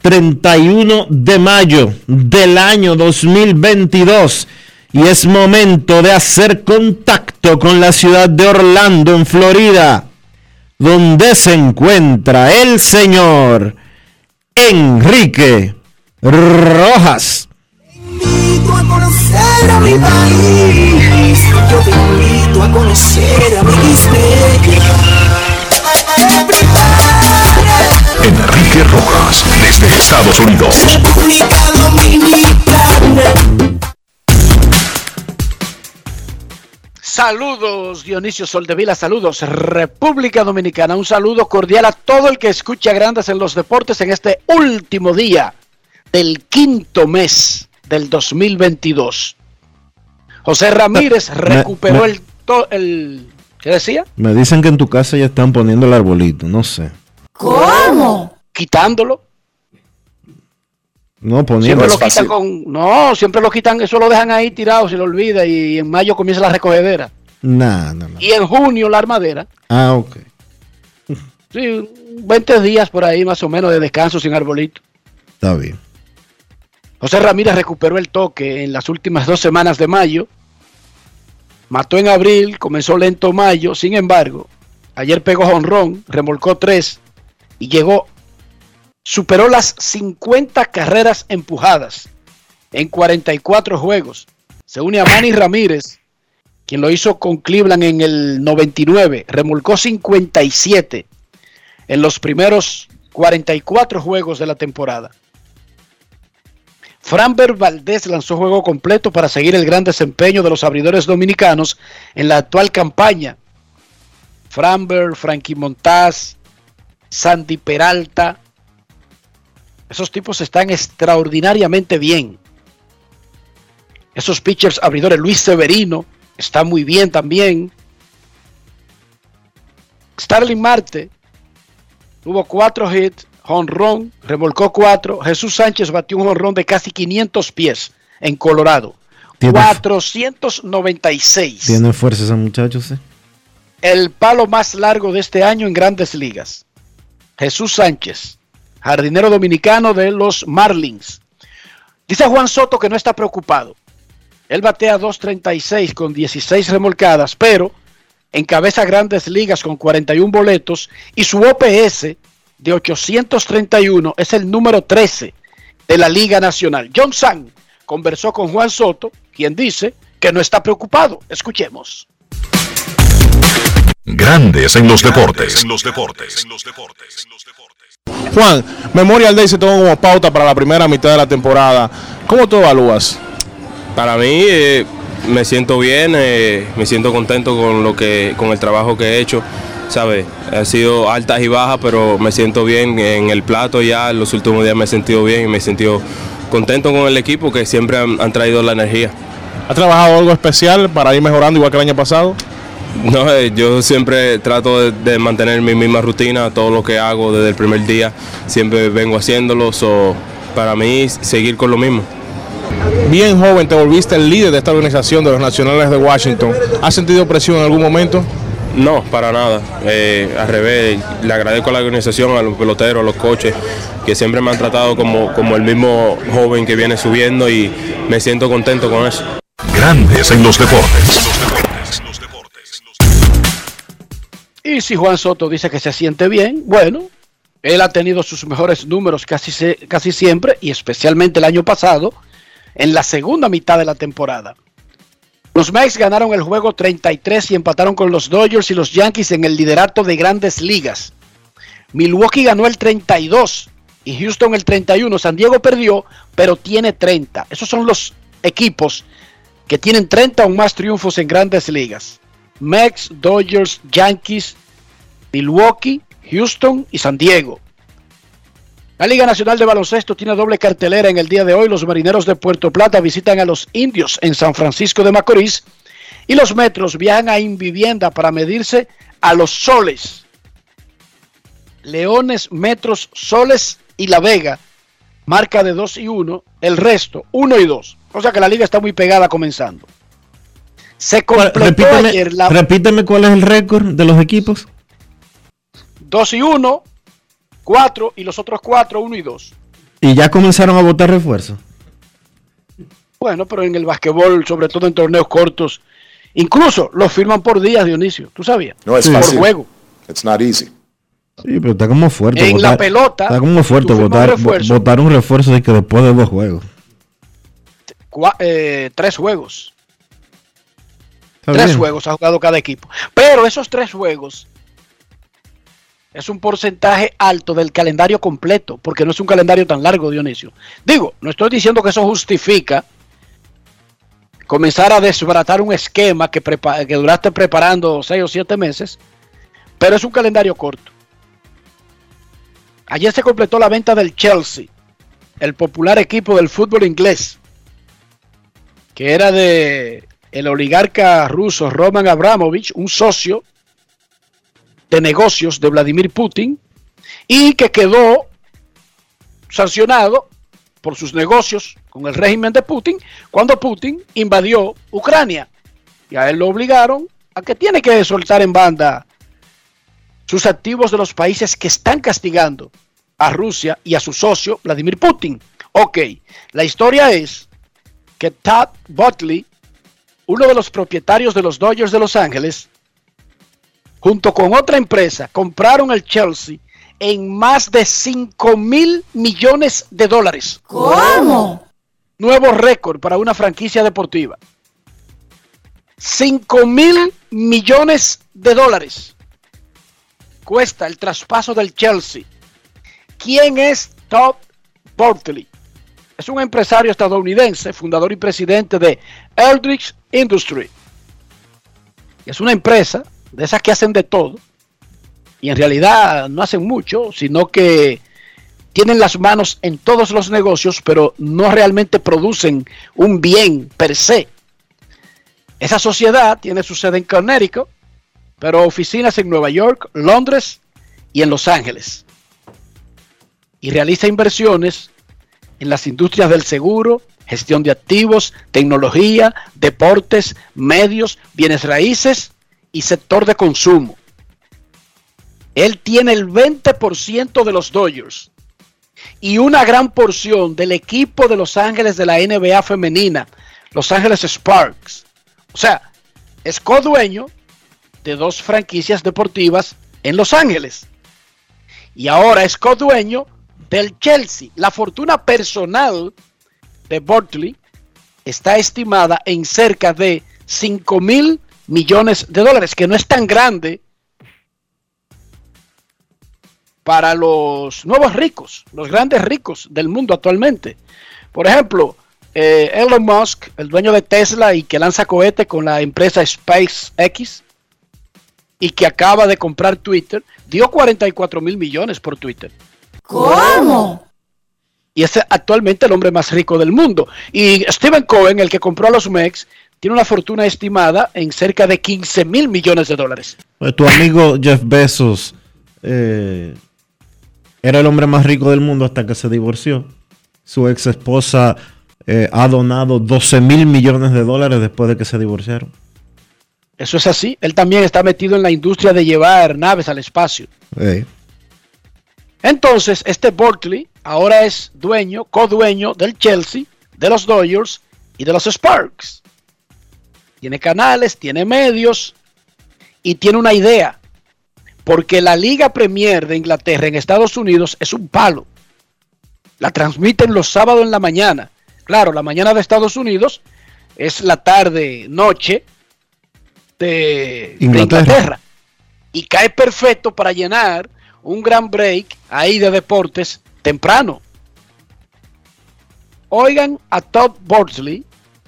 31 de mayo del año 2022 y es momento de hacer contacto con la ciudad de Orlando, en Florida, donde se encuentra el señor Enrique Rojas. a conocer a mi país, yo te invito a conocer a mi Enrique Rojas, desde Estados Unidos. Saludos Dionisio Soldevila, saludos República Dominicana, un saludo cordial a todo el que escucha Grandes en los Deportes en este último día del quinto mes del 2022. José Ramírez recuperó el, el... ¿Qué decía? Me dicen que en tu casa ya están poniendo el arbolito, no sé. ¿Cómo? Quitándolo. No, poniendo. Siempre lo quitan con. No, siempre lo quitan, eso lo dejan ahí tirado, se lo olvida y en mayo comienza la recogedera. No, no, no. Y en junio la armadera. Ah, ok. Sí, 20 días por ahí más o menos de descanso sin arbolito. Está bien. José Ramírez recuperó el toque en las últimas dos semanas de mayo. Mató en abril, comenzó lento mayo. Sin embargo, ayer pegó honrón, remolcó tres y llegó, superó las 50 carreras empujadas en 44 juegos. Se une a Manny Ramírez, quien lo hizo con Cleveland en el 99, remolcó 57 en los primeros 44 juegos de la temporada. Framber Valdés lanzó juego completo para seguir el gran desempeño de los abridores dominicanos en la actual campaña. Framber, Frankie Montaz, Sandy Peralta. Esos tipos están extraordinariamente bien. Esos pitchers abridores, Luis Severino, está muy bien también. Starling Marte tuvo cuatro hits, honrón, remolcó cuatro. Jesús Sánchez batió un honrón de casi 500 pies en Colorado. 496. Tiene fuerza ese muchacho, sí. El palo más largo de este año en grandes ligas. Jesús Sánchez, jardinero dominicano de los Marlins. Dice Juan Soto que no está preocupado. Él batea 2.36 con 16 remolcadas, pero encabeza grandes ligas con 41 boletos y su OPS de 831 es el número 13 de la Liga Nacional. John Sang conversó con Juan Soto, quien dice que no está preocupado. Escuchemos. Grandes en los deportes. En los deportes. Juan, Memorial Day se tomó como pauta para la primera mitad de la temporada. ¿Cómo tú evalúas? Para mí, eh, me siento bien, eh, me siento contento con lo que, con el trabajo que he hecho. ¿Sabes? Ha sido altas y bajas, pero me siento bien en el plato ya. En los últimos días me he sentido bien y me he sentido contento con el equipo que siempre han, han traído la energía. ¿Ha trabajado algo especial para ir mejorando igual que el año pasado? No, eh, yo siempre trato de, de mantener mi misma rutina, todo lo que hago desde el primer día, siempre vengo haciéndolo, so, para mí seguir con lo mismo. Bien joven, te volviste el líder de esta organización de los Nacionales de Washington. ¿Has sentido presión en algún momento? No, para nada. Eh, al revés, le agradezco a la organización, a los peloteros, a los coches, que siempre me han tratado como, como el mismo joven que viene subiendo y me siento contento con eso. Grandes en los deportes. Y si Juan Soto dice que se siente bien, bueno, él ha tenido sus mejores números casi, siempre y especialmente el año pasado, en la segunda mitad de la temporada. Los Mets ganaron el juego 33 y empataron con los Dodgers y los Yankees en el liderato de grandes ligas. Milwaukee ganó el 32 y Houston el 31. San Diego perdió, pero tiene 30. Esos son los equipos que tienen 30 o más triunfos en grandes ligas. Mets, Dodgers, Yankees, Milwaukee, Houston y San Diego. La Liga Nacional de Baloncesto tiene doble cartelera en el día de hoy. Los Marineros de Puerto Plata visitan a los Indios en San Francisco de Macorís y los Metros viajan a Invivienda para medirse a los Soles. Leones, Metros, Soles y La Vega. Marca de 2 y 1. El resto, 1 y 2. O sea que la liga está muy pegada comenzando. Se ¿Cuál- completó Repíteme, ayer la repíteme cuál es el récord de los equipos. 2 y 1, 4 y los otros 4, 1 y 2. Y ya comenzaron a votar refuerzos. Bueno, pero en el basquetbol, sobre todo en torneos cortos, incluso los firman por días, Dionisio. ¿Tú sabías? No es Sí. Por fácil. juego. It's not easy. Sí, pero está como fuerte. En la pelota, Está como fuerte votar, un refuerzo. vo- votar un refuerzo de que después de dos juegos. Cua- eh, tres juegos. Tres juegos ha jugado cada equipo. Pero esos tres juegos es un porcentaje alto del calendario completo, porque no es un calendario tan largo, Dionisio. Digo, no estoy diciendo que eso justifica comenzar a desbaratar un esquema que duraste preparando seis o siete meses, pero es un calendario corto. Ayer se completó la venta del Chelsea, el popular equipo del fútbol inglés, que era de el oligarca ruso Roman Abramovich, un socio de negocios de Vladimir Putin, y que quedó sancionado por sus negocios con el régimen de Putin cuando Putin invadió Ucrania. Y a él lo obligaron a que tiene que soltar en banda sus activos de los países que están castigando a Rusia y a su socio Vladimir Putin. Ok, la historia es que Todd Butley, uno de los propietarios de los Dodgers de Los Ángeles, junto con otra empresa, compraron el Chelsea en más de 5 mil millones de dólares. ¿Cómo? Nuevo récord para una franquicia deportiva. 5 mil millones de dólares cuesta el traspaso del Chelsea. ¿Quién es Todd Bortley? Es un empresario estadounidense, fundador y presidente de Eldridge Industry. Es una empresa de esas que hacen de todo y en realidad no hacen mucho, sino que tienen las manos en todos los negocios, pero no realmente producen un bien per se. Esa sociedad tiene su sede en Connecticut, pero oficinas en Nueva York, Londres y en Los Ángeles. Y realiza inversiones en las industrias del seguro, gestión de activos, tecnología, deportes, medios, bienes raíces y sector de consumo. Él tiene el 20% de los Dodgers y una gran porción del equipo de Los Ángeles de la NBA femenina, Los Ángeles Sparks. O sea, es codueño de dos franquicias deportivas en Los Ángeles. Y ahora es codueño del Chelsea. La fortuna personal de Bortley está estimada en cerca de 5 mil millones de dólares, que no es tan grande para los nuevos ricos, los grandes ricos del mundo actualmente. Por ejemplo, eh, Elon Musk, el dueño de Tesla y que lanza cohete con la empresa SpaceX y que acaba de comprar Twitter, dio 44 mil millones por Twitter. ¿Cómo? Y es actualmente el hombre más rico del mundo. Y Stephen Cohen, el que compró a los MEX, tiene una fortuna estimada en cerca de 15 mil millones de dólares. Pues tu amigo Jeff Bezos eh, era el hombre más rico del mundo hasta que se divorció. Su ex esposa eh, ha donado 12 mil millones de dólares después de que se divorciaron. Eso es así. Él también está metido en la industria de llevar naves al espacio. Entonces, este Berkeley ahora es dueño, codueño del Chelsea, de los Dodgers y de los Sparks. Tiene canales, tiene medios y tiene una idea. Porque la Liga Premier de Inglaterra en Estados Unidos es un palo. La transmiten los sábados en la mañana. Claro, la mañana de Estados Unidos es la tarde, noche de. Inglaterra. Y cae perfecto para llenar un gran break ahí de deportes temprano. Oigan a Todd Borsley,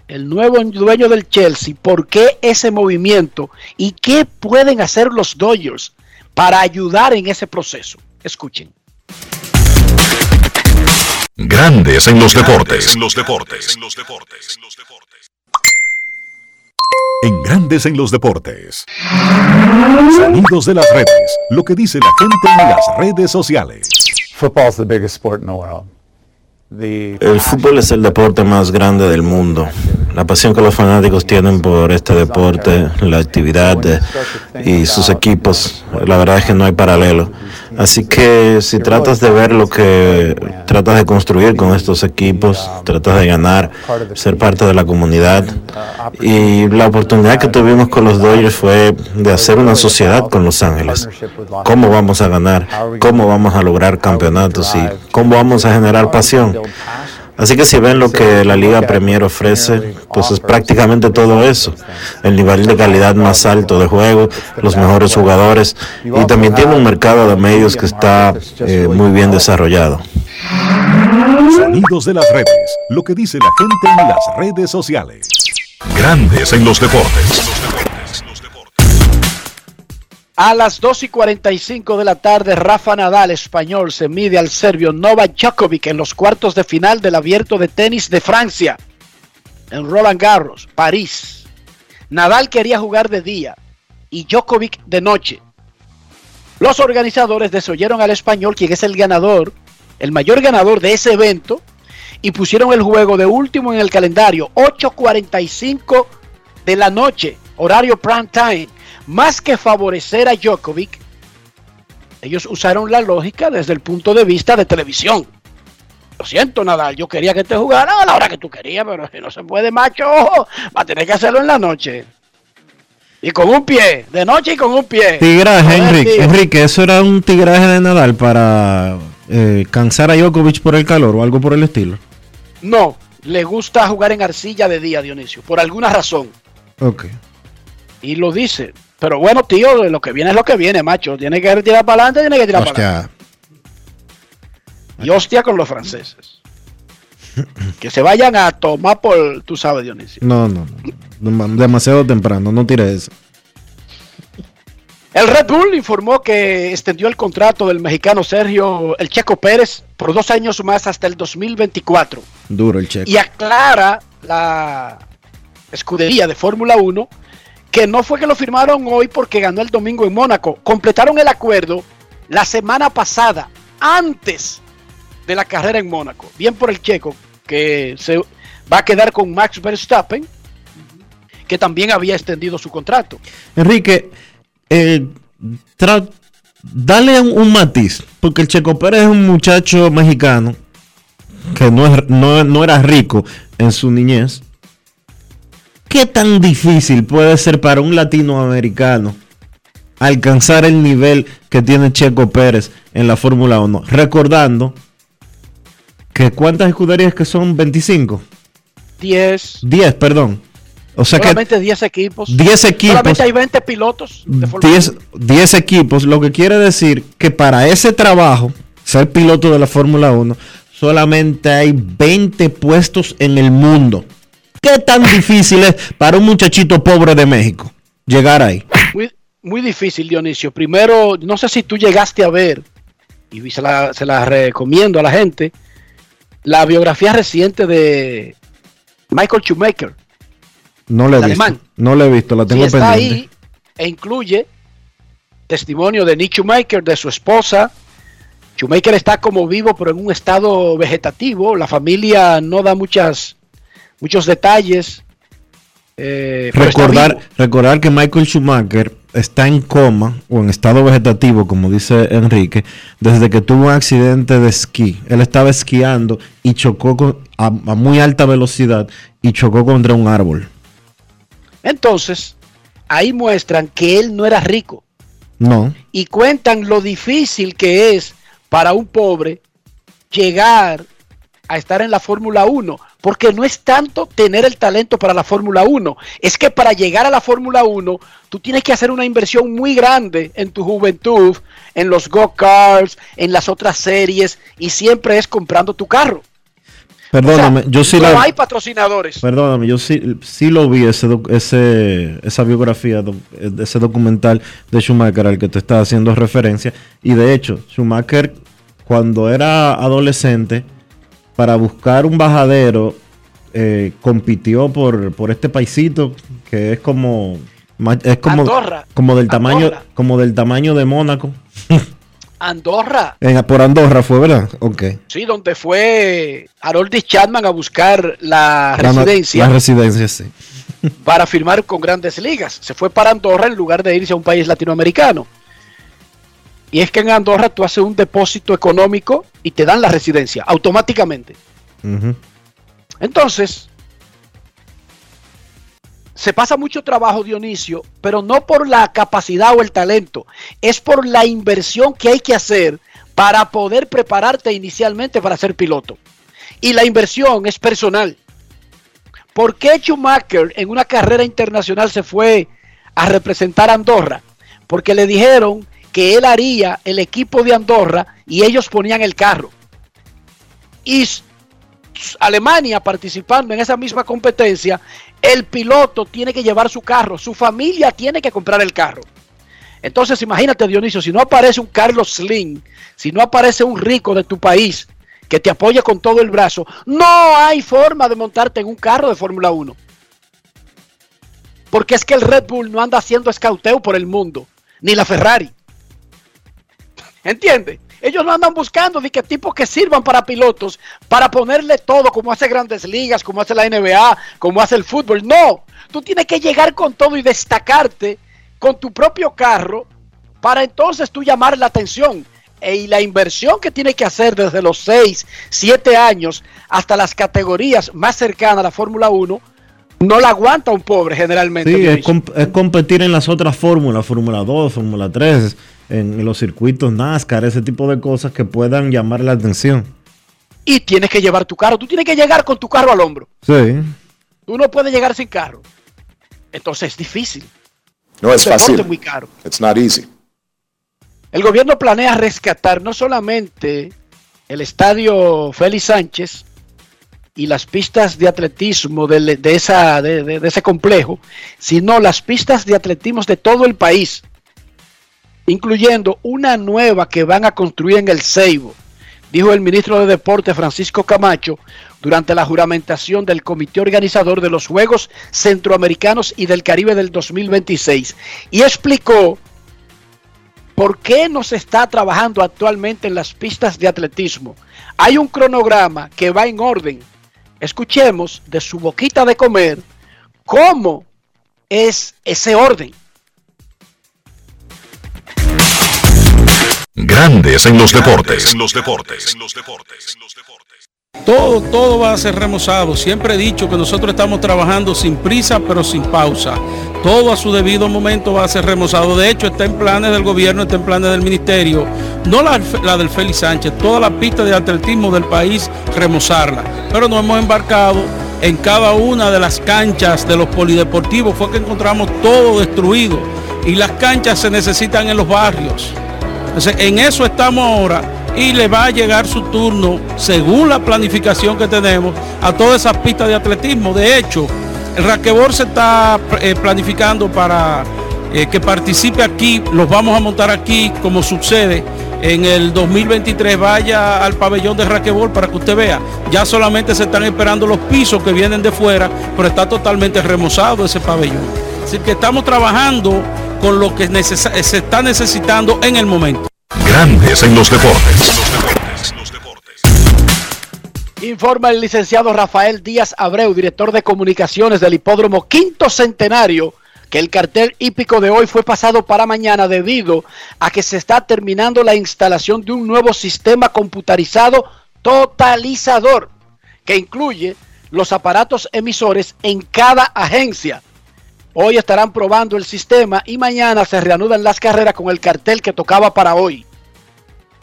el nuevo dueño del Chelsea, por qué ese movimiento y qué pueden hacer los Dodgers para ayudar en ese proceso. Escuchen. Grandes en los deportes. En los deportes. En Grandes en los deportes. Sonidos de las redes. Lo que dice la gente en las redes sociales. Football's the biggest sport in the world. The El fútbol es el deporte más grande del mundo. La pasión que los fanáticos tienen por este deporte, la actividad de- y sus equipos, la verdad es que no hay paralelo. Así que si tratas de ver lo que tratas de construir con estos equipos, tratas de ganar, ser parte de la comunidad. Y la oportunidad que tuvimos con los Dodgers fue de hacer una sociedad con Los Ángeles. ¿Cómo vamos a ganar? ¿Cómo vamos a lograr campeonatos? ¿Y cómo vamos a generar pasión? Así que si ven lo que la Liga Premier ofrece, pues es prácticamente todo eso. El nivel de calidad más alto de juego, los mejores jugadores y también tiene un mercado de medios que está eh, muy bien desarrollado. Sonidos de las redes. Lo que dice la gente en las redes sociales. Grandes en los deportes. A las 2 y 45 de la tarde, Rafa Nadal, español, se mide al serbio Novak Djokovic en los cuartos de final del abierto de tenis de Francia, en Roland Garros, París. Nadal quería jugar de día y Djokovic de noche. Los organizadores desoyeron al español, quien es el ganador, el mayor ganador de ese evento, y pusieron el juego de último en el calendario, 8.45 de la noche, horario prime time. Más que favorecer a Djokovic, ellos usaron la lógica desde el punto de vista de televisión. Lo siento, Nadal, yo quería que te jugara a la hora que tú querías, pero si no se puede, macho, va a tener que hacerlo en la noche. Y con un pie, de noche y con un pie. Tigraje, Enrique. Enrique, eso era un tigraje de Nadal para eh, cansar a Djokovic por el calor o algo por el estilo. No, le gusta jugar en arcilla de día, Dionisio, por alguna razón. Ok. Y lo dice. Pero bueno, tío, lo que viene es lo que viene, macho. Tiene que tirar para adelante, tiene que tirar para adelante. Y hostia con los franceses. que se vayan a tomar por, tú sabes, Dionisio. no, no, no, demasiado temprano, no tire eso. El Red Bull informó que extendió el contrato del mexicano Sergio El Checo Pérez por dos años más hasta el 2024. Duro el cheque. Y aclara la escudería de Fórmula 1 que no fue que lo firmaron hoy porque ganó el domingo en Mónaco. Completaron el acuerdo la semana pasada, antes de la carrera en Mónaco. Bien por el checo, que se va a quedar con Max Verstappen, que también había extendido su contrato. Enrique, eh, dale un, un matiz, porque el Checo Pérez es un muchacho mexicano que no, es- no, no era rico en su niñez. ¿Qué tan difícil puede ser para un latinoamericano alcanzar el nivel que tiene Checo Pérez en la Fórmula 1? Recordando que cuántas escuderías que son 25, 10, 10, perdón. O sea que solamente 10 equipos. 10 equipos. Solamente hay 20 pilotos de Fórmula 10, 1. 10 equipos, lo que quiere decir que para ese trabajo, ser piloto de la Fórmula 1, solamente hay 20 puestos en el mundo. ¿Qué tan difícil es para un muchachito pobre de México llegar ahí? Muy, muy difícil, Dionisio. Primero, no sé si tú llegaste a ver, y se la, se la recomiendo a la gente, la biografía reciente de Michael Schumacher. No la he visto. alemán. No la he visto, la Sí, tengo está pendiente. ahí e incluye testimonio de Nick Schumacher, de su esposa. Schumacher está como vivo, pero en un estado vegetativo. La familia no da muchas, muchos detalles. eh, Recordar, recordar que Michael Schumacher está en coma o en estado vegetativo, como dice Enrique, desde que tuvo un accidente de esquí. Él estaba esquiando y chocó con- a, a muy alta velocidad y chocó contra un árbol. Entonces, ahí muestran que él no era rico No, y cuentan lo difícil que es para un pobre llegar a estar en la Fórmula 1, porque no es tanto tener el talento para la Fórmula 1, es que para llegar a la Fórmula 1 tú tienes que hacer una inversión muy grande en tu juventud, en los go-karts, en las otras series, y siempre es comprando tu carro. perdóname, O sea, yo sí no la... hay patrocinadores. Perdóname, yo sí, sí lo vi, ese, ese, esa biografía, ese documental de Schumacher al que te estás haciendo referencia. Y de hecho, Schumacher, cuando era adolescente, para buscar un bajadero, eh, compitió por, por este paisito que es como... Es como, Andorra. como del tamaño Andorra. como del tamaño de Mónaco. Andorra, En- por Andorra fue, ¿verdad? Ok. sí, donde fue Harold Chapman a buscar la La residencia. La residencia, sí. para firmar con grandes ligas. Se fue para Andorra en lugar de irse a un país latinoamericano. Y es que en Andorra tú haces un depósito económico y te dan la residencia automáticamente. Entonces, se pasa mucho trabajo, Dionisio, pero no por la capacidad o el talento, es por la inversión que hay que hacer para poder prepararte inicialmente para ser piloto. Y la inversión es personal. ¿Por qué Schumacher en una carrera internacional se fue a representar a Andorra? Porque le dijeron que él haría el equipo de Andorra y ellos ponían el carro. Y Alemania participando en esa misma competencia, el piloto tiene que llevar su carro, su familia tiene que comprar el carro. Entonces imagínate Dionisio, si no aparece un Carlos Slim, si no aparece un rico de tu país que te apoye con todo el brazo, no hay forma de montarte en un carro de Fórmula 1. Porque es que el Red Bull no anda haciendo escauteo por el mundo, ni la Ferrari. ¿Entiendes? Ellos no andan buscando de qué tipos que sirvan para pilotos, para ponerle todo, como hace Grandes Ligas, como hace la NBA, como hace el fútbol. No, tú tienes que llegar con todo y destacarte con tu propio carro para entonces tú llamar la atención. E- Y la inversión que tienes que hacer desde los 6, 7 años hasta las categorías más cercanas a la Fórmula 1, no la aguanta un pobre generalmente. Sí, es, comp- es competir en las otras fórmulas, Fórmula 2, Fórmula 3, en los circuitos NASCAR, ese tipo de cosas que puedan llamar la atención. y tienes que llevar tu carro. Tú tienes que llegar con tu carro al hombro. Sí. Tú no puedes llegar sin carro. Entonces es difícil. No es fácil. muy caro. It's not easy. El gobierno planea rescatar no solamente el estadio Félix Sánchez y las pistas de atletismo de, esa, de ese complejo, sino las pistas de atletismo de todo el país, incluyendo una nueva que van a construir en el Ceibo, dijo el ministro de Deporte Francisco Camacho durante la juramentación del comité organizador de los Juegos Centroamericanos y del Caribe del 2026 y explicó ¿Por qué no se está trabajando actualmente en las pistas de atletismo? Hay un cronograma que va en orden. Escuchemos de su boquita de comer cómo es ese orden. Grandes en los deportes. En los deportes. Todo, todo va a ser remozado. Siempre he dicho que nosotros estamos trabajando sin prisa, pero sin pausa. Todo a su debido momento va a ser remozado. De hecho, está en planes del gobierno, está en planes del ministerio. No la, la del Félix Sánchez, toda la pista de atletismo del país, remozarla. Pero nos hemos embarcado en cada una de las canchas de los polideportivos. Fue que encontramos todo destruido. Y las canchas se necesitan en los barrios. Entonces, en eso estamos ahora y le va a llegar su turno, según la planificación que tenemos, a todas esas pistas de atletismo. De hecho, el raquebor se está eh, planificando para eh, que participe aquí, los vamos a montar aquí como sucede en el 2023 vaya al pabellón de raquebol para que usted vea. Ya solamente se están esperando los pisos que vienen de fuera, pero está totalmente remozado ese pabellón. Así que estamos trabajando con lo que se está necesitando en el momento. Grandes en los deportes. Informa el licenciado Rafael Díaz Abreu, director de comunicaciones del hipódromo Quinto Centenario que el cartel hípico de hoy fue pasado para mañana debido a que se está terminando la instalación de un nuevo sistema computarizado totalizador que incluye los aparatos emisores en cada agencia. Hoy estarán probando el sistema y mañana se reanudan las carreras con el cartel que tocaba para hoy.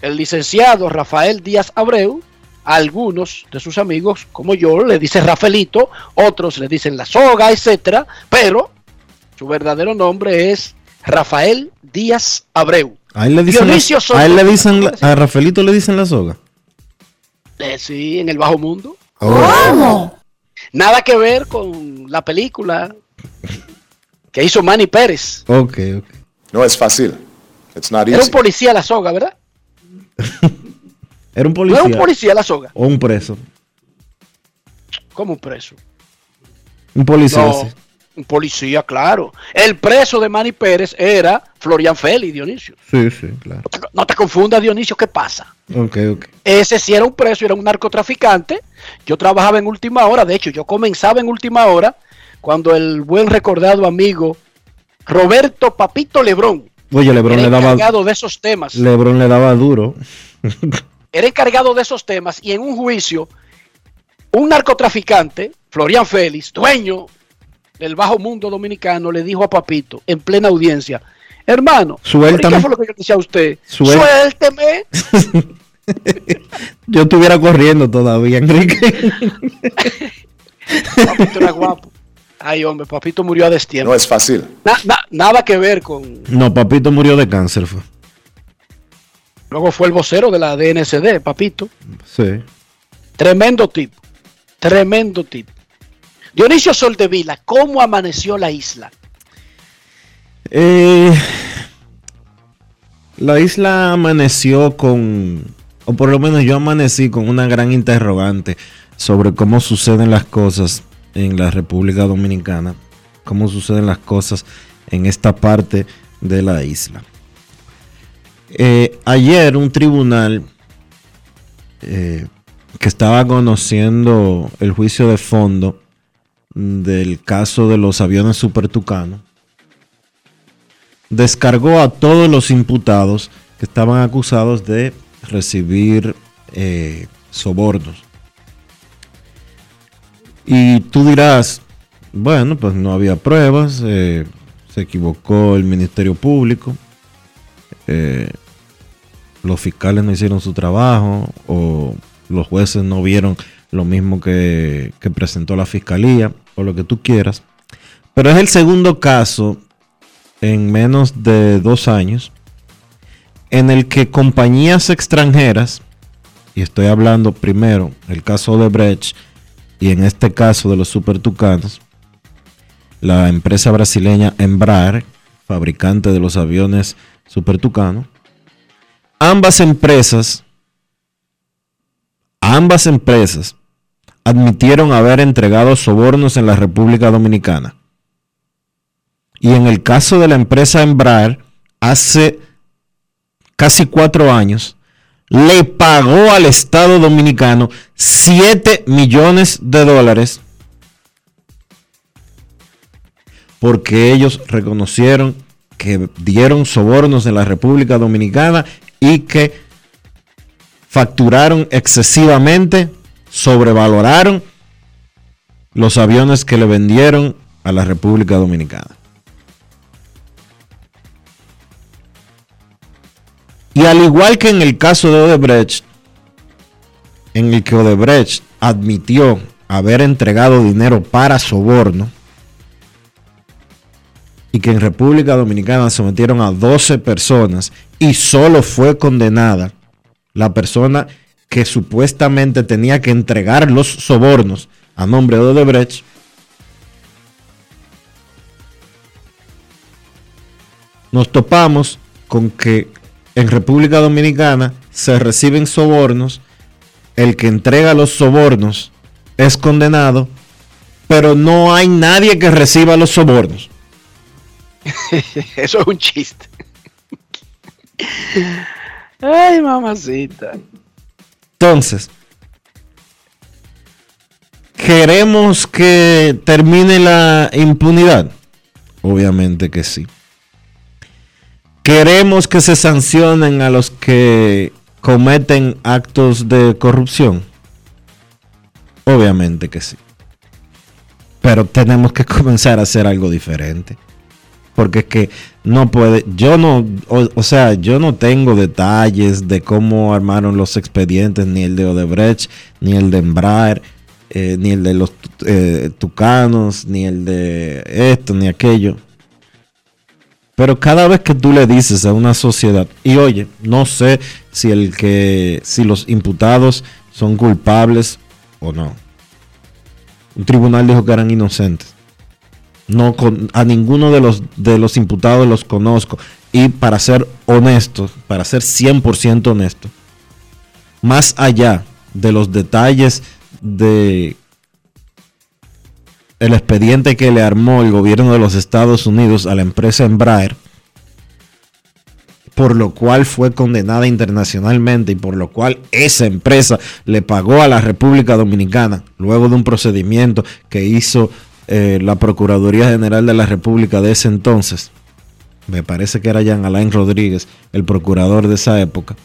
El licenciado Rafael Díaz Abreu, algunos de sus amigos, como yo, le dicen Rafaelito, otros le dicen la soga, etcétera, pero su verdadero nombre es Rafael Díaz Abreu. A él le dicen, a, él le dicen a Rafaelito le dicen la soga. Eh, sí, en el bajo mundo. Oh. ¿Cómo? Nada que ver con la película que hizo Manny Pérez. Ok, ok. No es fácil. Era un policía la soga, ¿verdad? Era un policía. No era un policía la soga. O un preso. ¿Cómo un preso? Un policía. sí. Un policía, claro. El preso de Manny Pérez era Florian Félix, Dionisio. Sí, sí, claro. No te, confundas, Dionisio, ¿qué pasa? Ok, ok. Ese sí era un preso, era un narcotraficante. Yo trabajaba en última hora, de hecho, yo comenzaba en última hora cuando el buen recordado amigo Roberto Papito Lebrón. Oye, Lebrón le daba. encargado de esos temas. Lebrón le daba duro. era encargado de esos temas y en un juicio, un narcotraficante, Florian Félix, dueño del bajo mundo dominicano le dijo a Papito en plena audiencia, hermano, Suéltame. ¿qué fue lo que yo decía a usted? Suélteme. yo estuviera corriendo todavía, Enrique. Papito era guapo. Ay, hombre, Papito murió a destiempo. No es fácil. Na, na, nada que ver con... No, Papito murió de cáncer. Fue. Luego fue el vocero de la DNCD, Papito. Sí. Tremendo tipo. Tremendo tipo. Dionisio Soldevila, ¿cómo amaneció la isla? Eh, la isla amaneció con, o por lo menos yo amanecí con una gran interrogante sobre cómo suceden las cosas en la República Dominicana, cómo suceden las cosas en esta parte de la isla. Eh, ayer un tribunal eh, que estaba conociendo el juicio de fondo del caso de los aviones Super Tucano, descargó a todos los imputados que estaban acusados de recibir eh, sobornos. Y tú dirás, bueno, pues no había pruebas, eh, se equivocó el Ministerio Público, eh, los fiscales no hicieron su trabajo o los jueces no vieron lo mismo que, que presentó la fiscalía o lo que tú quieras. Pero es el segundo caso en menos de dos años en el que compañías extranjeras, y estoy hablando primero el caso de Brecht y en este caso de los Super Tucanos, la empresa brasileña Embraer, fabricante de los aviones Super Tucano, ambas empresas, ambas empresas admitieron haber entregado sobornos en la República Dominicana. Y en el caso de la empresa Embraer, hace casi cuatro años, le pagó al Estado Dominicano 7 millones de dólares porque ellos reconocieron que dieron sobornos en la República Dominicana y que facturaron excesivamente sobrevaloraron los aviones que le vendieron a la República Dominicana. Y al igual que en el caso de Odebrecht, en el que Odebrecht admitió haber entregado dinero para soborno, y que en República Dominicana sometieron a 12 personas y solo fue condenada la persona que supuestamente tenía que entregar los sobornos a nombre de Odebrecht, nos topamos con que en República Dominicana se reciben sobornos, el que entrega los sobornos es condenado, pero no hay nadie que reciba los sobornos. Eso es un chiste. Ay, mamacita. Entonces, ¿queremos que termine la impunidad? Obviamente que sí. ¿Queremos que se sancionen a los que cometen actos de corrupción? Obviamente que sí. Pero tenemos que comenzar a hacer algo diferente. Porque es que no puede, yo no, o, sea, yo no tengo detalles de cómo armaron los expedientes, ni el de Odebrecht, ni el de Embraer, eh, ni el de los eh, Tucanos, ni el de esto, ni aquello. Pero cada vez que tú le dices a una sociedad, y oye, no sé si el que, si los imputados son culpables o no. Un tribunal dijo que eran inocentes. No a ninguno de los, de los imputados los conozco. Y para ser honesto, para ser 100% honesto, más allá de los detalles de el expediente que le armó el gobierno de los Estados Unidos a la empresa Embraer, por lo cual fue condenada internacionalmente y por lo cual esa empresa le pagó a la República Dominicana luego de un procedimiento que hizo eh, la Procuraduría General de la República de ese entonces, me parece que era Jean Alain Rodríguez, el procurador de esa época,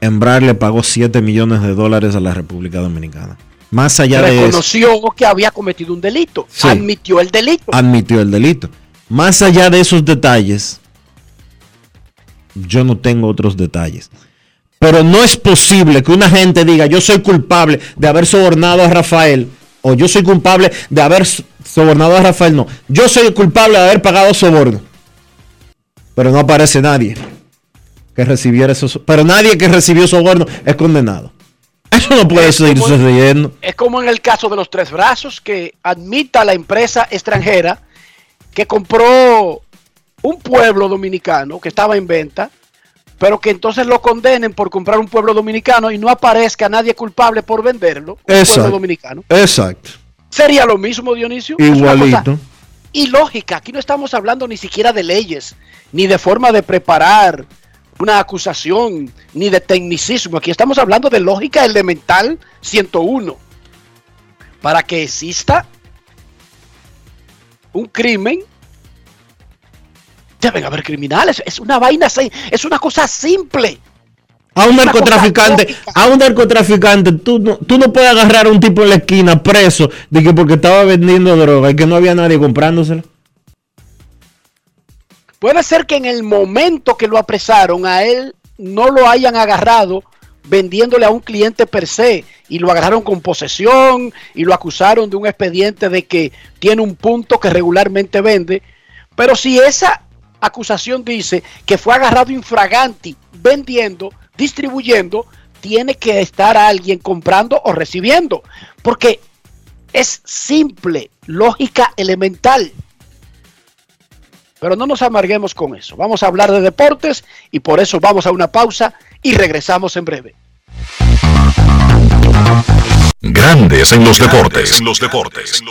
Embraer le pagó 7 millones de dólares a la República Dominicana. Más allá de eso. Reconoció que había cometido un delito. Sí. admitió el delito. Admitió el delito. Más allá de esos detalles, yo no tengo otros detalles. Pero no es posible que una gente diga, yo soy culpable de haber sobornado a Rafael, o yo soy culpable de haber sobornado a Rafael, no. Yo soy culpable de haber pagado soborno. Pero no aparece nadie que recibiera esos. Pero nadie que recibió soborno es condenado. Eso no puede Es seguir como- sucediendo. Es como en el caso de los tres brazos, que admita la empresa extranjera que compró un pueblo dominicano que estaba en venta, pero que entonces lo condenen por comprar un pueblo dominicano y no aparezca nadie culpable por venderlo, un pueblo dominicano. Exacto. Sería lo mismo, Dionisio. Igualito. ilógica. Aquí no estamos hablando ni siquiera de leyes, ni de forma de preparar una acusación, ni de tecnicismo. Aquí estamos hablando de lógica elemental 101. Para que exista un crimen, deben haber criminales. Es una vaina, es una cosa simple. A un narcotraficante, a un narcotraficante, tú no, tú no puedes agarrar a un tipo en la esquina preso de que porque estaba vendiendo droga y que no había nadie comprándosela. Puede ser que en el momento que lo apresaron a él no lo hayan agarrado vendiéndole a un cliente per se y lo agarraron con posesión y lo acusaron de un expediente de que tiene un punto que regularmente vende. Pero si esa acusación dice que fue agarrado infraganti vendiendo, distribuyendo, tiene que estar alguien comprando o recibiendo. Porque es simple, lógica elemental. Pero no nos amarguemos con eso. Vamos a hablar de deportes y por eso vamos a una pausa y regresamos en breve. Grandes en los deportes. En los deportes.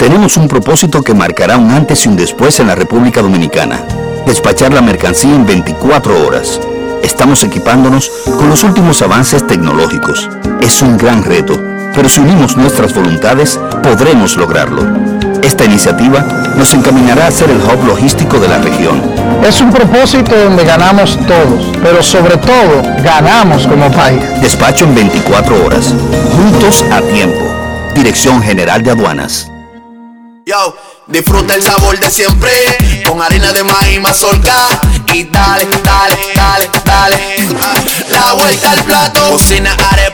Tenemos un propósito que marcará un antes y un después en la República Dominicana. Despachar la mercancía en 24 horas. Estamos equipándonos con los últimos avances tecnológicos. Es un gran reto, pero si unimos nuestras voluntades, podremos lograrlo. Esta iniciativa nos encaminará a ser el hub logístico de la región. Es un propósito donde ganamos todos, pero sobre todo ganamos como país. Despacho en 24 horas. Juntos a tiempo. Dirección General de Aduanas. Yo, disfruta el sabor de siempre con harina de maíz mazorca y dale, dale, dale, dale. La vuelta al plato, cocina arepa,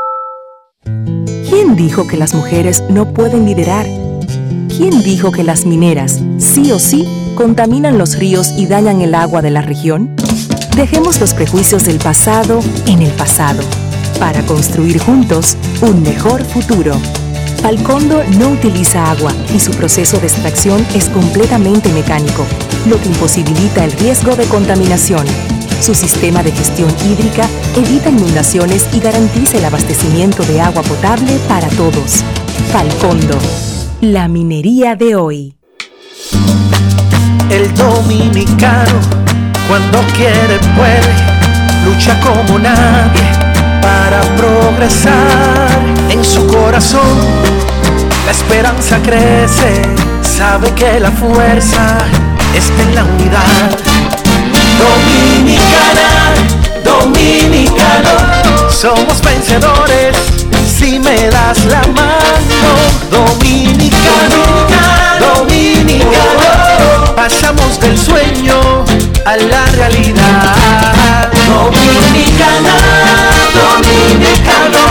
¿Quién dijo que las mujeres no pueden liderar? ¿Quién dijo que las mineras, sí o sí, contaminan los ríos y dañan el agua de la región? Dejemos los prejuicios del pasado en el pasado, para construir juntos un mejor futuro. Falcondo no utiliza agua y su proceso de extracción es completamente mecánico, lo que imposibilita el riesgo de contaminación. Su sistema de gestión hídrica evita inundaciones y garantiza el abastecimiento de agua potable para todos. Falcondo, la minería de hoy. El dominicano, cuando quiere, puede, lucha como nadie para progresar. En su corazón, la esperanza crece, sabe que la fuerza está en la unidad. Dominicana, dominicano, somos vencedores si me das la mano. Dominicano, dominicano, pasamos del sueño a la realidad. Dominicana, dominicano,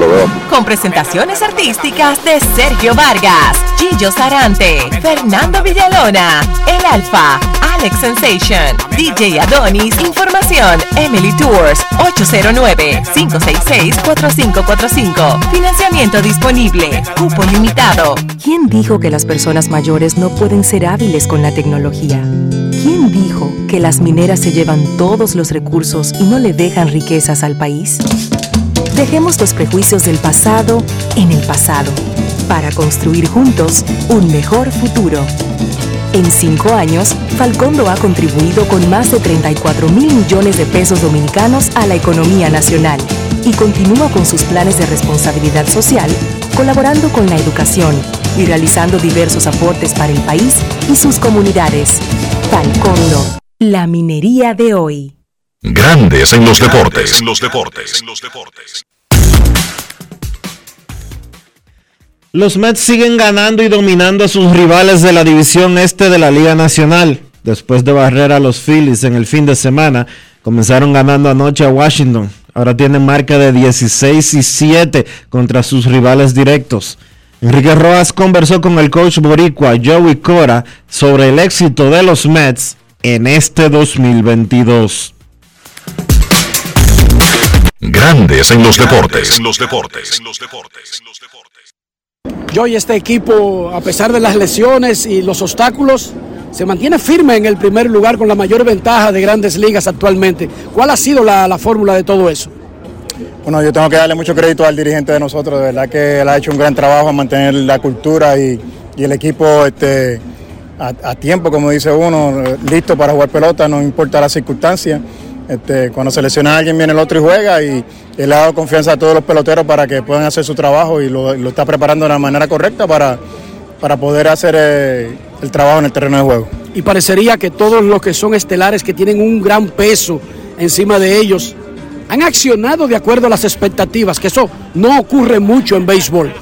Lo veo. Con presentaciones artísticas de Sergio Vargas, Gillo Sarante, Fernando Villalona, El Alfa, Alex Sensation, DJ Adonis, Información, Emily Tours, 809-566-4545. Financiamiento disponible, cupo limitado. ¿Quién dijo que las personas mayores no pueden ser hábiles con la tecnología? ¿Quién dijo que las mineras se llevan todos los recursos y no le dejan riquezas al país? Dejemos los prejuicios del pasado en el pasado, para construir juntos un mejor futuro. En cinco años, Falcondo ha contribuido con más de 34 mil millones de pesos dominicanos a la economía nacional y continúa con sus planes de responsabilidad social, colaborando con la educación y realizando diversos aportes para el país y sus comunidades. Falcondo, la minería de hoy. Grandes en los deportes. En los deportes. Los Mets siguen ganando y dominando a sus rivales de la división este de la Liga Nacional. Después de barrer a los Phillies en el fin de semana, comenzaron ganando anoche a Washington. Ahora tienen marca de 16 y 7 contra sus rivales directos. Enrique Rojas conversó con el coach boricua Joey Cora sobre el éxito de los Mets en este 2022. Grandes en los deportes. En los deportes. Yo y este equipo, a pesar de las lesiones y los obstáculos, se mantiene firme en el primer lugar con la mayor ventaja de grandes ligas actualmente. ¿Cuál ha sido la, la fórmula de todo eso? bueno, yo tengo que darle mucho crédito al dirigente de nosotros, de verdad que él ha hecho un gran trabajo en mantener la cultura y, y el equipo este, a, a, tiempo, como dice uno, listo para jugar pelota, no importa las circunstancias. Este, cuando selecciona a alguien viene el otro y juega y él ha dado confianza a todos los peloteros para que puedan hacer su trabajo y lo, lo está preparando de la manera correcta para, para poder hacer eh, el trabajo en el terreno de juego. Y parecería que todos los que son estelares, que tienen un gran peso encima de ellos, han accionado de acuerdo a las expectativas, que eso no ocurre mucho en béisbol.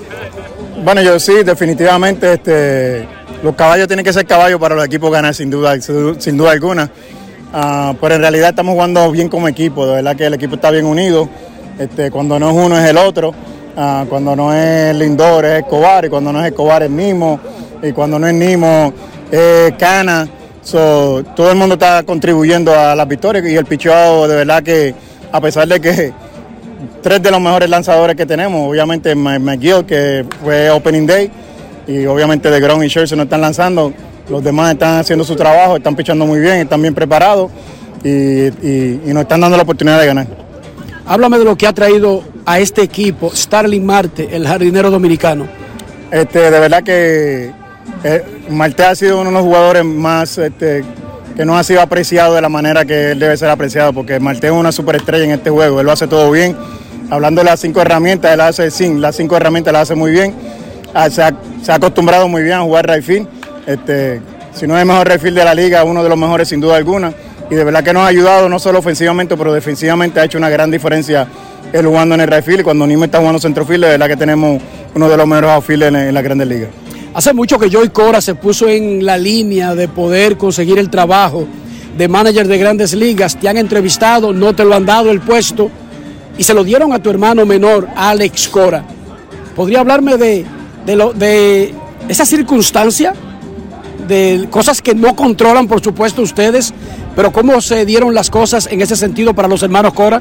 Bueno, yo sí, definitivamente este, los caballos tienen que ser caballos para los equipos ganar sin duda, sin duda alguna. Uh, pero en realidad estamos jugando bien como equipo, de verdad que el equipo está bien unido. Este, cuando no es uno es el otro, uh, cuando no es Lindor es Escobar y cuando no es Escobar es Nimo y cuando no es Nimo es Cana. So, todo el mundo está contribuyendo a las victorias y el pichado de verdad que a pesar de que tres de los mejores lanzadores que tenemos, obviamente McGill que fue Opening Day y obviamente de Grom y Scherzer no están lanzando, los demás están haciendo su trabajo, están pichando muy bien, están bien preparados y, y, y, nos están dando la oportunidad de ganar. Háblame de lo que ha traído a este equipo Starling Marte, el jardinero dominicano. Este, de verdad que eh, Marte ha sido uno de los jugadores más este, que no ha sido apreciado de la manera que él debe ser apreciado, porque Marte es una superestrella en este juego, él lo hace todo bien. Hablando de las cinco herramientas, él hace sin, las cinco herramientas las hace muy bien. Ah, se ha, se ha acostumbrado muy bien a jugar right field. Este, si no es el mejor refil de la liga, uno de los mejores sin duda alguna. Y de verdad que nos ha ayudado no solo ofensivamente, pero defensivamente ha hecho una gran diferencia él jugando en el refil. Cuando Nime está jugando centrofil, de verdad que tenemos uno de los mejores outfielders en, en la Grandes Ligas. Hace mucho que Joey Cora se puso en la línea de poder conseguir el trabajo de manager de Grandes Ligas. Te han entrevistado, no te lo han dado el puesto y se lo dieron a tu hermano menor, Alex Cora. ¿Podría hablarme de, de esa circunstancia? De cosas que no controlan, por supuesto, ustedes, pero cómo se dieron las cosas en ese sentido para los hermanos Cora.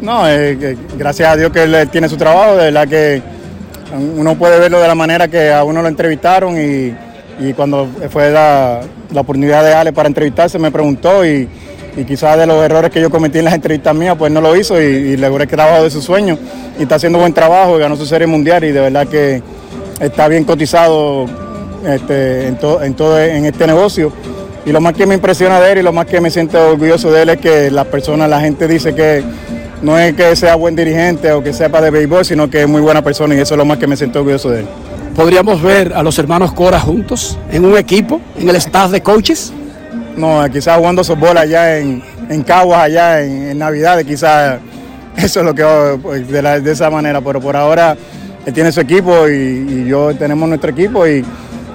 No, eh, gracias a Dios que él tiene su trabajo, de verdad que uno puede verlo de la manera que a uno lo entrevistaron y, y cuando fue la, la, oportunidad de Ale para entrevistarse me preguntó y, y, quizás de los errores que yo cometí en las entrevistas mías pues no lo hizo y, y logré el trabajo de su sueño y está haciendo buen trabajo, ganó su serie mundial y de verdad que está bien cotizado este, en, to, en, todo en este negocio. Y lo más que me impresiona de él y lo más que me siento orgulloso de él es que las personas, la gente dice que no es que sea buen dirigente o que sepa de béisbol, sino que es muy buena persona y eso es lo más que me siento orgulloso de él. ¿Podríamos ver a los hermanos Cora juntos en un equipo, en el staff de coaches? No, quizás jugando softball allá en, en Caguas, allá en, en Navidad, quizás eso es lo que de, la, de, esa manera, pero por ahora él tiene su equipo y, y yo tenemos nuestro equipo y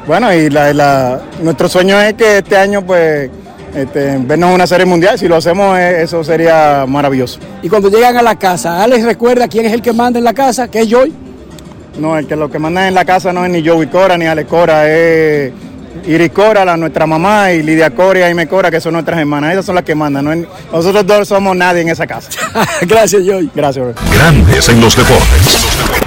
bueno, y la, la, nuestro sueño es que este año, pues, este, vernos una serie mundial. Si lo hacemos, eso sería maravilloso. Y cuando llegan a la casa, ¿Alex recuerda quién es el que manda en la casa? ¿Que es Joy? No, el que lo que manda en la casa no es ni Joey Cora ni Alex Cora, es Iris Cora, la, nuestra mamá, y Lidia Cora y Aime Cora, que son nuestras hermanas. Esas son las que mandan. No es, nosotros dos somos nadie en esa casa. Gracias, Joy. Gracias, bro. Grandes en los deportes. Los deportes.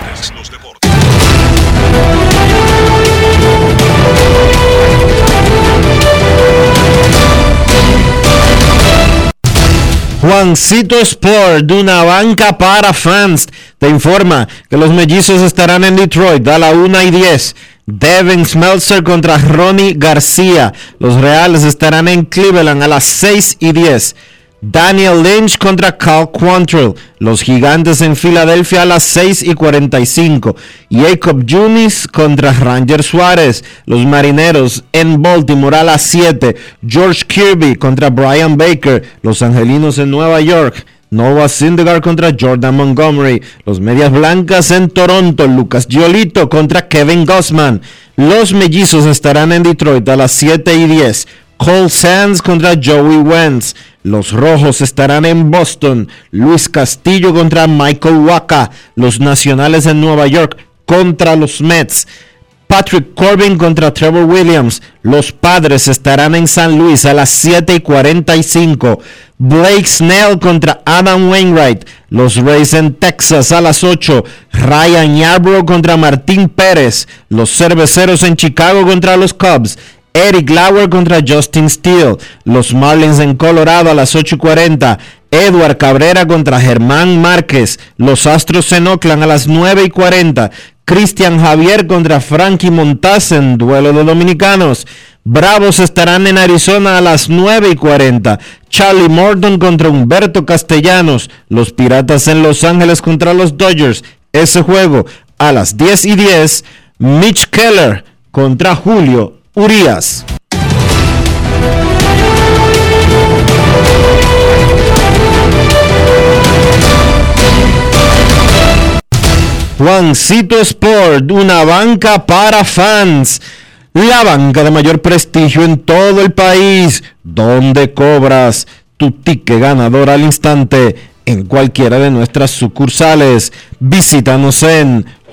Juancito Sport, de una banca para fans, te informa que los mellizos estarán en Detroit a la 1 y 10. Devin Smeltzer contra Ronnie García. Los Reales estarán en Cleveland a las 6 y 10. Daniel Lynch contra Cal Quantrill. Los Gigantes en Filadelfia a las 6 y 45. Jacob Junis contra Ranger Suárez. Los Marineros en Baltimore a las 7. George Kirby contra Brian Baker. Los Angelinos en Nueva York. Noah Syndergaard contra Jordan Montgomery. Los Medias Blancas en Toronto. Lucas Giolito contra Kevin Gossman. Los Mellizos estarán en Detroit a las 7 y 10. Cole Sands contra Joey Wentz. Los Rojos estarán en Boston. Luis Castillo contra Michael Waka. Los Nacionales en Nueva York contra los Mets. Patrick Corbin contra Trevor Williams. Los Padres estarán en San Luis a las 7 y 45. Blake Snell contra Adam Wainwright. Los Rays en Texas a las 8. Ryan Yarbrough contra Martín Pérez. Los Cerveceros en Chicago contra los Cubs. Eric Lauer contra Justin Steele. Los Marlins en Colorado a las 8.40. Edward Cabrera contra Germán Márquez. Los Astros en Oakland a las 9 y 40. Cristian Javier contra Frankie Montaz en duelo de dominicanos. Bravos estarán en Arizona a las 9 y 40. Charlie Morton contra Humberto Castellanos. Los Piratas en Los Ángeles contra los Dodgers. Ese juego a las 10 y 10. Mitch Keller contra Julio Urias. Juancito Sport, una banca para fans. La banca de mayor prestigio en todo el país, donde cobras tu ticket ganador al instante en cualquiera de nuestras sucursales. Visítanos en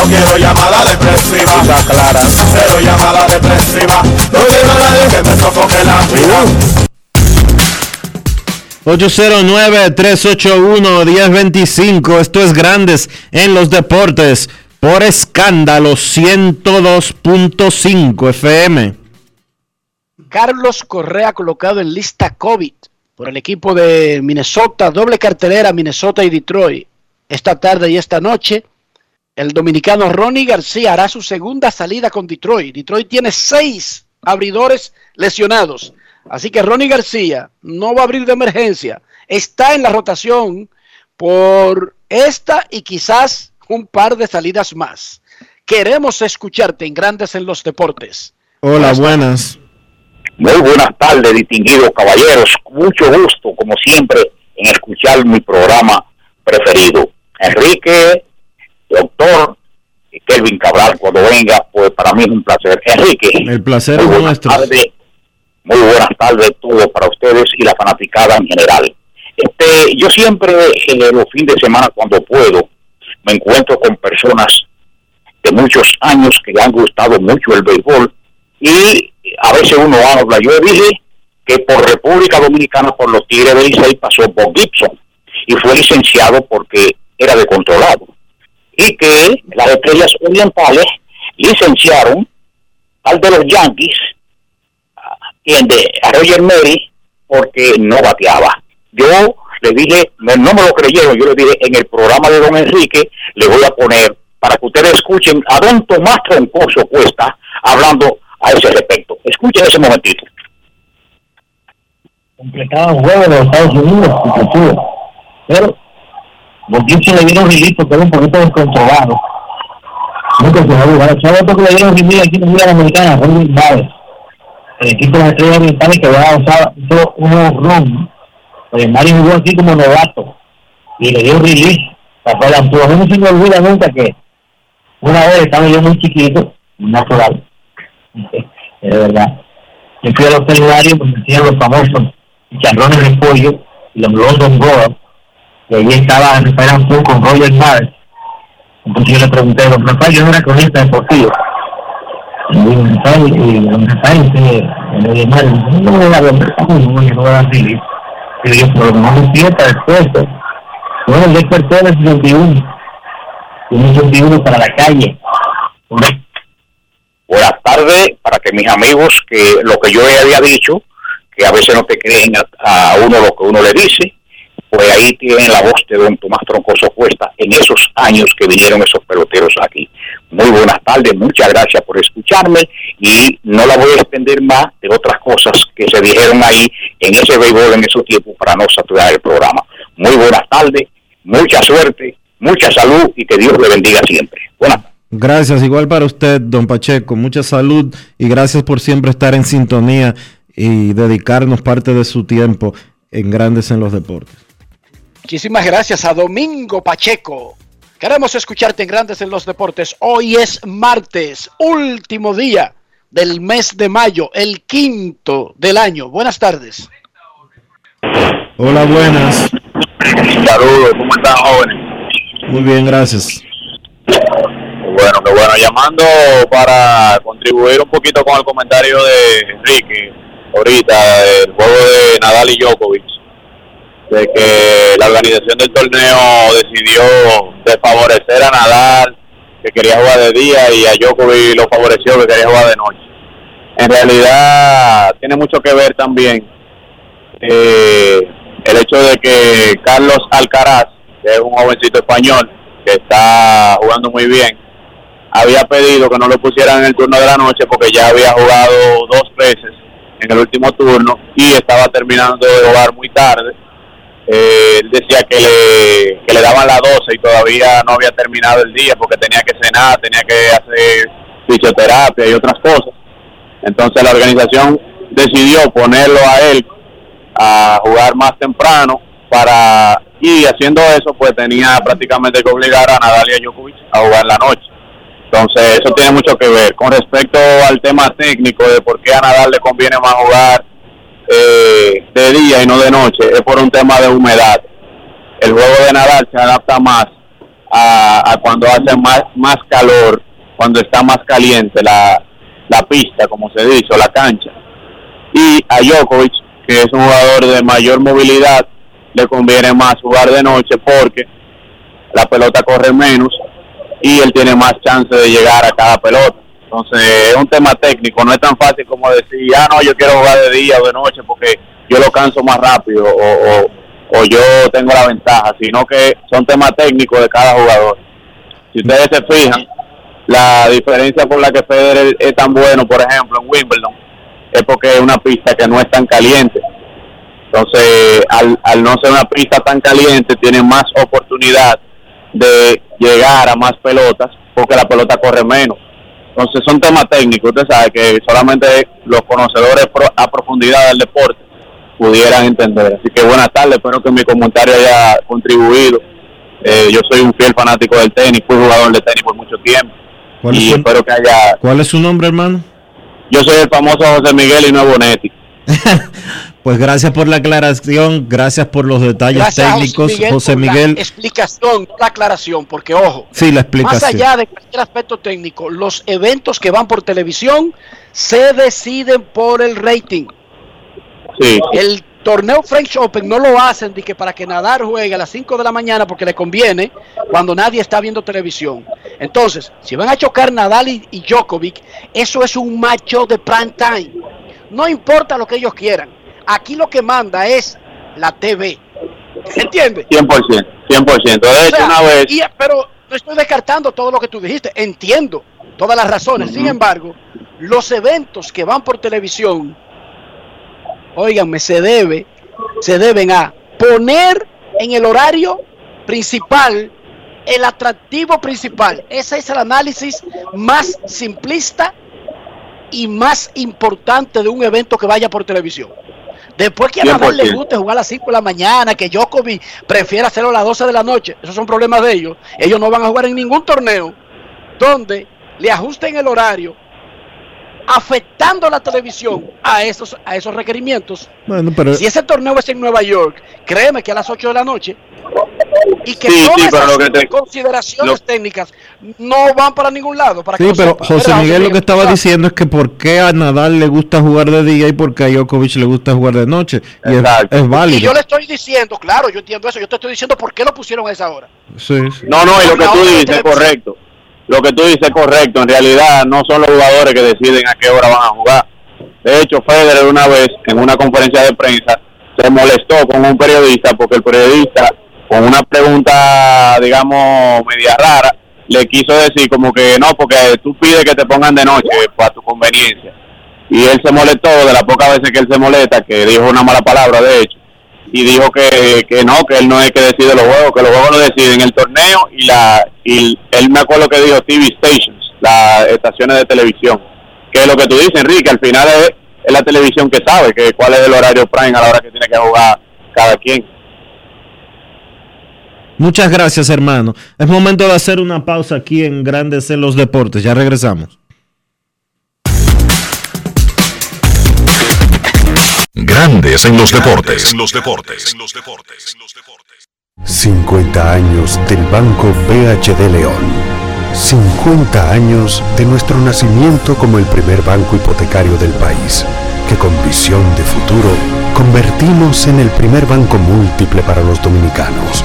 No quiero llamada depresiva. Está clara. Cero llamada depresiva. No quiero a nadie que me sofoque la vida. 809-381-1025. Esto es Grandes en los Deportes por escándalo 102.5 FM. Carlos Correa colocado en lista COVID por el equipo de Minnesota, doble cartelera Minnesota y Detroit. Esta tarde y esta noche, el dominicano Ronnie García hará su segunda salida con Detroit. Detroit tiene seis abridores lesionados. Así que Ronnie García no va a abrir de emergencia. Está en la rotación por esta y quizás un par de salidas más. Queremos escucharte en Grandes en los Deportes. Hola, buenas. Muy buenas tardes, distinguidos caballeros. Mucho gusto, como siempre, en escuchar mi programa preferido. Enrique, doctor, Kelvin Cabral, cuando venga, pues para mí es un placer. Enrique. El placer es muy buenas nuestro. tardes, muy buenas tardes todos para ustedes y la fanaticada en general. Este, yo siempre, en los fines de semana, cuando puedo, me encuentro con personas de muchos años que le han gustado mucho el béisbol y a veces uno habla. Yo dije que por República Dominicana, por los Tigres del Licey, pasó Bob Gibson y fue licenciado porque era de controlado. Y que las estrellas orientales licenciaron al de los Yankees, a- Roger Mary, porque no bateaba. Yo le dije, no, me lo creyeron, yo le dije en el programa de don Enrique, le voy a poner para que ustedes escuchen a don Tomás Troncoso Cuesta hablando a ese respecto. Escuchen ese momentito. completaban juegos de los Estados Unidos. Pero los Gibson le dieron release porque era un poquito descontrolado. Nunca se va a jugar. ¿Sabes otro que le dieron release aquí en la Americana? Robin Baez. El equipo de las estrellas orientales que había usado hizo un run. Pues Mario jugó aquí como novato. Y le dio release. Tapó la altura. No se me olvida nunca que una vez estaba yo muy chiquito, natural. De verdad. Yo fui a los seminarios porque hacían los famosos chicharrones de pollo y los London Roll, y allí estaba Rafael Antún con Roger Mars. Entonces yo le pregunté, don Rafael, yo no era cronista deportivo. Y don Rafael, y don Rafael, que Roger dice, no voy a ver, no, no, yo no voy a dar release. Y yo, pero no me sienta después. Bueno, el despertó en el 61. Y un 61 para la calle. Buenas tardes, para que mis amigos, que lo que yo había dicho, que a veces no te creen a, a uno lo que uno le dice, pues ahí tienen la voz de don Tomás Troncoso Cuesta en esos años que vinieron esos peloteros aquí. Muy buenas tardes, muchas gracias por escucharme y no la voy a extender más de otras cosas que se dijeron ahí en ese béisbol en esos tiempos para no saturar el programa. Muy buenas tardes, mucha suerte, mucha salud y que Dios le bendiga siempre. Buenas Gracias, igual para usted, don Pacheco. Mucha salud y gracias por siempre estar en sintonía y dedicarnos parte de su tiempo en Grandes en los Deportes. Muchísimas gracias a Domingo Pacheco. Queremos escucharte en Grandes en los Deportes. Hoy es martes, último día del mes de mayo, el quinto del año. Buenas tardes. Hola, buenas. Saludos, ¿cómo están jóvenes? Muy bien, gracias. Perfecto. Bueno, llamando para contribuir un poquito con el comentario de Enrique ahorita del juego de Nadal y Djokovic, de que la organización del torneo decidió desfavorecer a Nadal, que quería jugar de día, y a Djokovic lo favoreció, que quería jugar de noche. En realidad tiene mucho que ver también eh, el hecho de que Carlos Alcaraz, que es un jovencito español, que está jugando muy bien, había pedido que no lo pusieran en el turno de la noche porque ya había jugado dos veces en el último turno y estaba terminando de jugar muy tarde. Eh, él decía que le, que le daban las 12 y todavía no había terminado el día porque tenía que cenar, tenía que hacer fisioterapia y otras cosas. Entonces la organización decidió ponerlo a él a jugar más temprano para y haciendo eso pues tenía prácticamente que obligar a Nadalia Djokovic a jugar la noche. Entonces eso tiene mucho que ver. Con respecto al tema técnico de por qué a Nadal le conviene más jugar eh, de día y no de noche, es por un tema de humedad. El juego de Nadal se adapta más a, cuando hace más, más calor, cuando está más caliente la, la pista, como se dice, o la cancha. Y a Djokovic, que es un jugador de mayor movilidad, le conviene más jugar de noche porque la pelota corre menos y él tiene más chance de llegar a cada pelota. Entonces es un tema técnico, no es tan fácil como decir, ah, no, yo quiero jugar de día o de noche porque yo lo canso más rápido o, o, yo tengo la ventaja, sino que son temas técnicos de cada jugador. Si ustedes se fijan, la diferencia por la que Federer es tan bueno, por ejemplo, en Wimbledon, es porque es una pista que no es tan caliente. Entonces, al, al no ser una pista tan caliente, tiene más oportunidad de llegar a más pelotas porque la pelota corre menos. Entonces son temas técnicos, usted sabe que solamente los conocedores a profundidad del deporte pudieran entender. Así que buenas tardes, espero que mi comentario haya contribuido. Eh, yo soy un fiel fanático del tenis, fui jugador de tenis por mucho tiempo. y espero que haya... ¿Cuál es su nombre, hermano? Yo soy el famoso José Miguel y Nuevo Netti. Pues gracias por la aclaración, gracias por los detalles técnicos, José Miguel. La explicación, la aclaración, porque ojo, sí, la explicación. más allá de cualquier aspecto técnico, los eventos que van por televisión se deciden por el rating. Sí. El torneo French Open no lo hacen de que para que Nadar juegue a las 5 de la mañana porque le conviene cuando nadie está viendo televisión. Entonces, si van a chocar Nadal y, y Djokovic, eso es un macho de prime time. No importa lo que ellos quieran Aquí lo que manda es la TV. ¿Entiendes? 100%, 100%. De hecho, una vez... pero no estoy descartando todo lo que tú dijiste. Entiendo todas las razones. Sin embargo, los eventos que van por televisión, óiganme, se debe, se deben a poner en el horario principal el atractivo principal. Ese es el análisis más simplista y más importante de un evento que vaya por televisión. Después que a Nadal le guste jugar a las 5 de la mañana, que Djokovic prefiera hacerlo a las 12 de la noche, esos son problemas de ellos. Ellos no van a jugar en ningún torneo donde le ajusten el horario afectando la televisión a esos, a esos requerimientos. Bueno, pero... Si ese torneo es en Nueva York, créeme que a las 8 de la noche y que sí, todas esas consideraciones técnicas no van para ningún lado. Para sí, pero José Miguel lo que estaba diciendo es que por qué a Nadal le gusta jugar de día y por qué a Djokovic le gusta jugar de noche. Y es, válido. Y yo le estoy diciendo, claro, yo entiendo eso, yo te estoy diciendo por qué lo pusieron a esa hora. Sí, No, no, y lo que tú dices es correcto lo que tú dices es correcto. En realidad no son los jugadores que deciden a qué hora van a jugar. De hecho, Federer una vez en una conferencia de prensa se molestó con un periodista porque el periodista con una pregunta, digamos, media rara, le quiso decir como que no, porque tú pides que te pongan de noche para tu conveniencia. Y él se molestó de las pocas veces que él se molesta, que dijo una mala palabra, de hecho y dijo que, que no, que él no es que decide los juegos, que los juegos lo deciden el torneo y la y él me acuerdo que dijo TV stations, las estaciones de televisión, que es lo que tú dices, Enrique, al final es, la televisión que sabe que cuál es el horario prime a la hora que tiene que jugar cada quien. Muchas gracias, hermano. Es momento de hacer una pausa aquí en Grandes en los Deportes. Ya regresamos. Grandes en los deportes. En los deportes. 50 años del Banco BHD León 50 años de nuestro nacimiento como el primer banco hipotecario del país, que con visión de futuro convertimos en el primer banco múltiple para los dominicanos.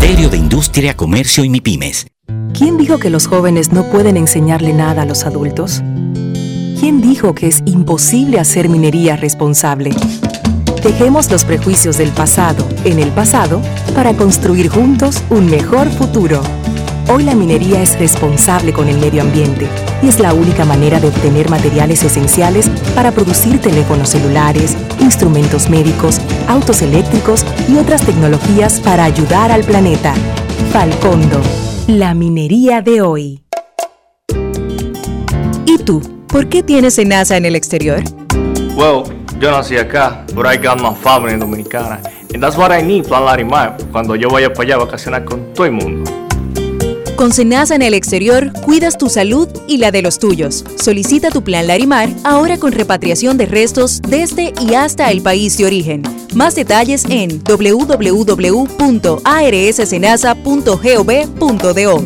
Ministerio de Industria, Comercio y MIPIMES. ¿Quién dijo que los jóvenes no pueden enseñarle nada a los adultos? ¿Quién dijo que es imposible hacer minería responsable? Dejemos los prejuicios del pasado en el pasado para construir juntos un mejor futuro. Hoy la minería es responsable con el medio ambiente y es la única manera de obtener materiales esenciales para producir teléfonos celulares, instrumentos médicos, autos eléctricos y otras tecnologías para ayudar al planeta. Falcondo, la minería de hoy. ¿Y tú? ¿Por qué tienes NASA en el exterior? Well, yo nací acá, but I got my family dominicana. And that's what I need, Plan cuando yo vaya para allá a vacacionar con todo el mundo. Con Senasa en el exterior, cuidas tu salud y la de los tuyos. Solicita tu plan Larimar ahora con repatriación de restos desde y hasta el país de origen. Más detalles en www.arssenasa.gov.do.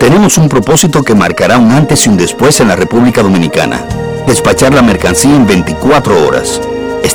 Tenemos un propósito que marcará un antes y un después en la República Dominicana. Despachar la mercancía en 24 horas.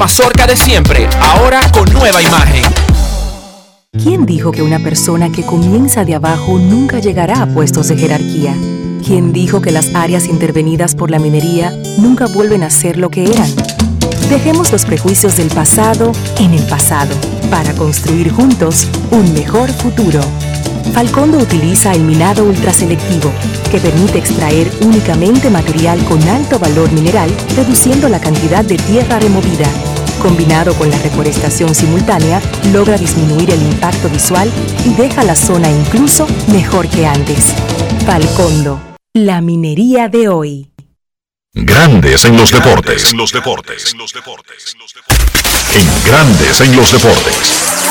mazorca de siempre, ahora con nueva imagen. ¿Quién dijo que una persona que comienza de abajo nunca llegará a puestos de jerarquía? ¿Quién dijo que las áreas intervenidas por la minería nunca vuelven a ser lo que eran? Dejemos los prejuicios del pasado en el pasado para construir juntos un mejor futuro. Falcondo utiliza el minado ultraselectivo, que permite extraer únicamente material con alto valor mineral, reduciendo la cantidad de tierra removida. Combinado con la reforestación simultánea, logra disminuir el impacto visual y deja la zona incluso mejor que antes. Falcondo, la minería de hoy. Grandes en los deportes. En los deportes. En Grandes en los deportes.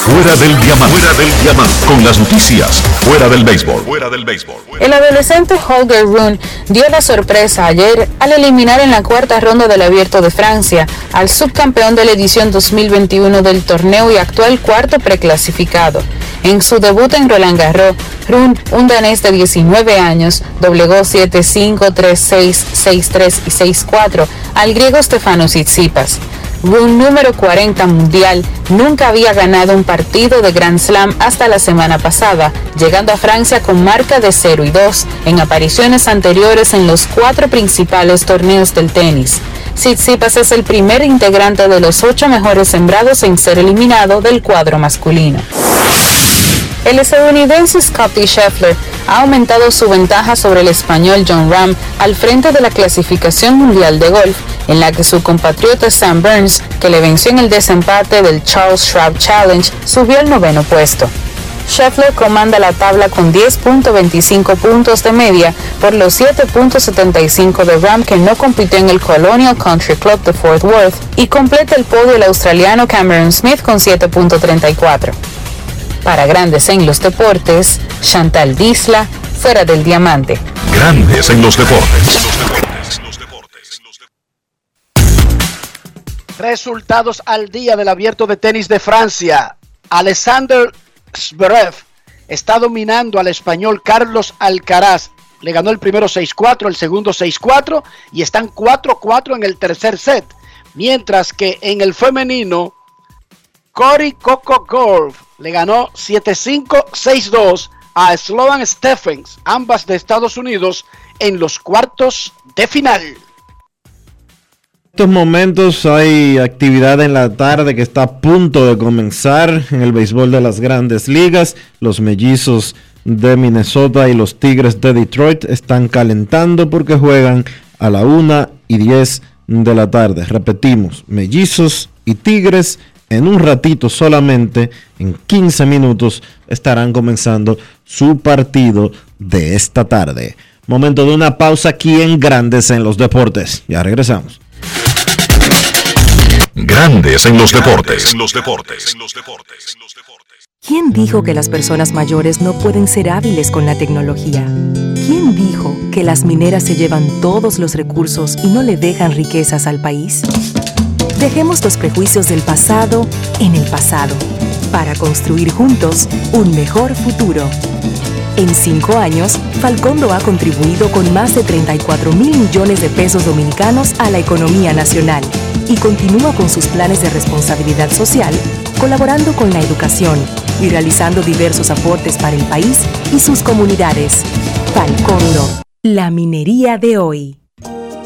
Fuera del diamante. Fuera del diamante. Con las noticias. Fuera del béisbol. Fuera del béisbol. El adolescente Holger Rune dio la sorpresa ayer al eliminar en la cuarta ronda del Abierto de Francia al subcampeón de la edición 2021 del torneo y actual cuarto preclasificado. En su debut en Roland Garros, Rune, un danés de 19 años, doblegó 7-5, 3-6, 6-3 y 6-4 al griego Stefanos Tsitsipas. Rune, número 40 mundial, nunca había ganado un partido de Grand Slam hasta la semana pasada, llegando a Francia con marca de 0 y 2 en apariciones anteriores en los cuatro principales torneos del tenis. Tsitsipas es el primer integrante de los ocho mejores sembrados en ser eliminado del cuadro masculino. El estadounidense Scottie Scheffler ha aumentado su ventaja sobre el español John Ram al frente de la clasificación mundial de golf, en la que su compatriota Sam Burns, que le venció en el desempate del Charles Schwab Challenge, subió al noveno puesto. Scheffler comanda la tabla con 10.25 puntos de media por los 7.75 de Ram que no compitió en el Colonial Country Club de Fort Worth y completa el podio el australiano Cameron Smith con 7.34. Para Grandes en los Deportes, Chantal Disla, fuera del diamante. Grandes en los deportes. Resultados al día del abierto de tenis de Francia. Alexander Zverev está dominando al español Carlos Alcaraz. Le ganó el primero 6-4, el segundo 6-4 y están 4-4 en el tercer set. Mientras que en el femenino, Cory Coco Golf le ganó 7-5, 6-2 a Sloan Stephens, ambas de Estados Unidos, en los cuartos de final. En estos momentos hay actividad en la tarde que está a punto de comenzar en el béisbol de las grandes ligas. Los mellizos de Minnesota y los Tigres de Detroit están calentando porque juegan a la 1 y 10 de la tarde. Repetimos, mellizos y Tigres en un ratito solamente, en 15 minutos, estarán comenzando su partido de esta tarde. Momento de una pausa aquí en Grandes en los Deportes. Ya regresamos. Grandes en los deportes. los deportes. ¿Quién dijo que las personas mayores no pueden ser hábiles con la tecnología? ¿Quién dijo que las mineras se llevan todos los recursos y no le dejan riquezas al país? Dejemos los prejuicios del pasado en el pasado para construir juntos un mejor futuro. En cinco años, Falcondo ha contribuido con más de 34 mil millones de pesos dominicanos a la economía nacional y continúa con sus planes de responsabilidad social, colaborando con la educación y realizando diversos aportes para el país y sus comunidades. Falcondo, la minería de hoy.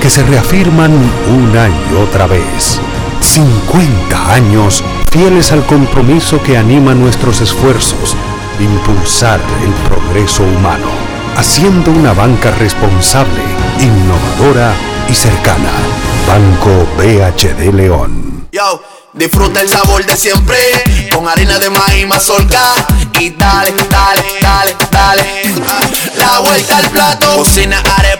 que se reafirman una y otra vez. 50 años fieles al compromiso que anima nuestros esfuerzos, impulsar el progreso humano, haciendo una banca responsable, innovadora y cercana. Banco BHD León. Yo, disfruta el sabor de siempre, con harina de maíz mazorca y dale, dale, dale, dale. La vuelta al plato, cocina arepa,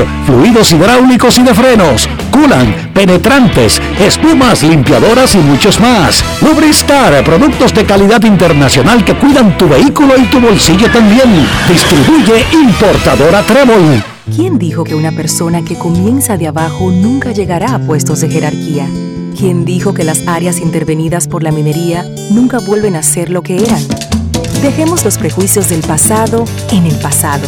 fluidos hidráulicos y de frenos, culan, penetrantes, espumas, limpiadoras y muchos más. Lubristar, productos de calidad internacional que cuidan tu vehículo y tu bolsillo también. Distribuye importadora Trébol. ¿Quién dijo que una persona que comienza de abajo nunca llegará a puestos de jerarquía? ¿Quién dijo que las áreas intervenidas por la minería nunca vuelven a ser lo que eran? Dejemos los prejuicios del pasado en el pasado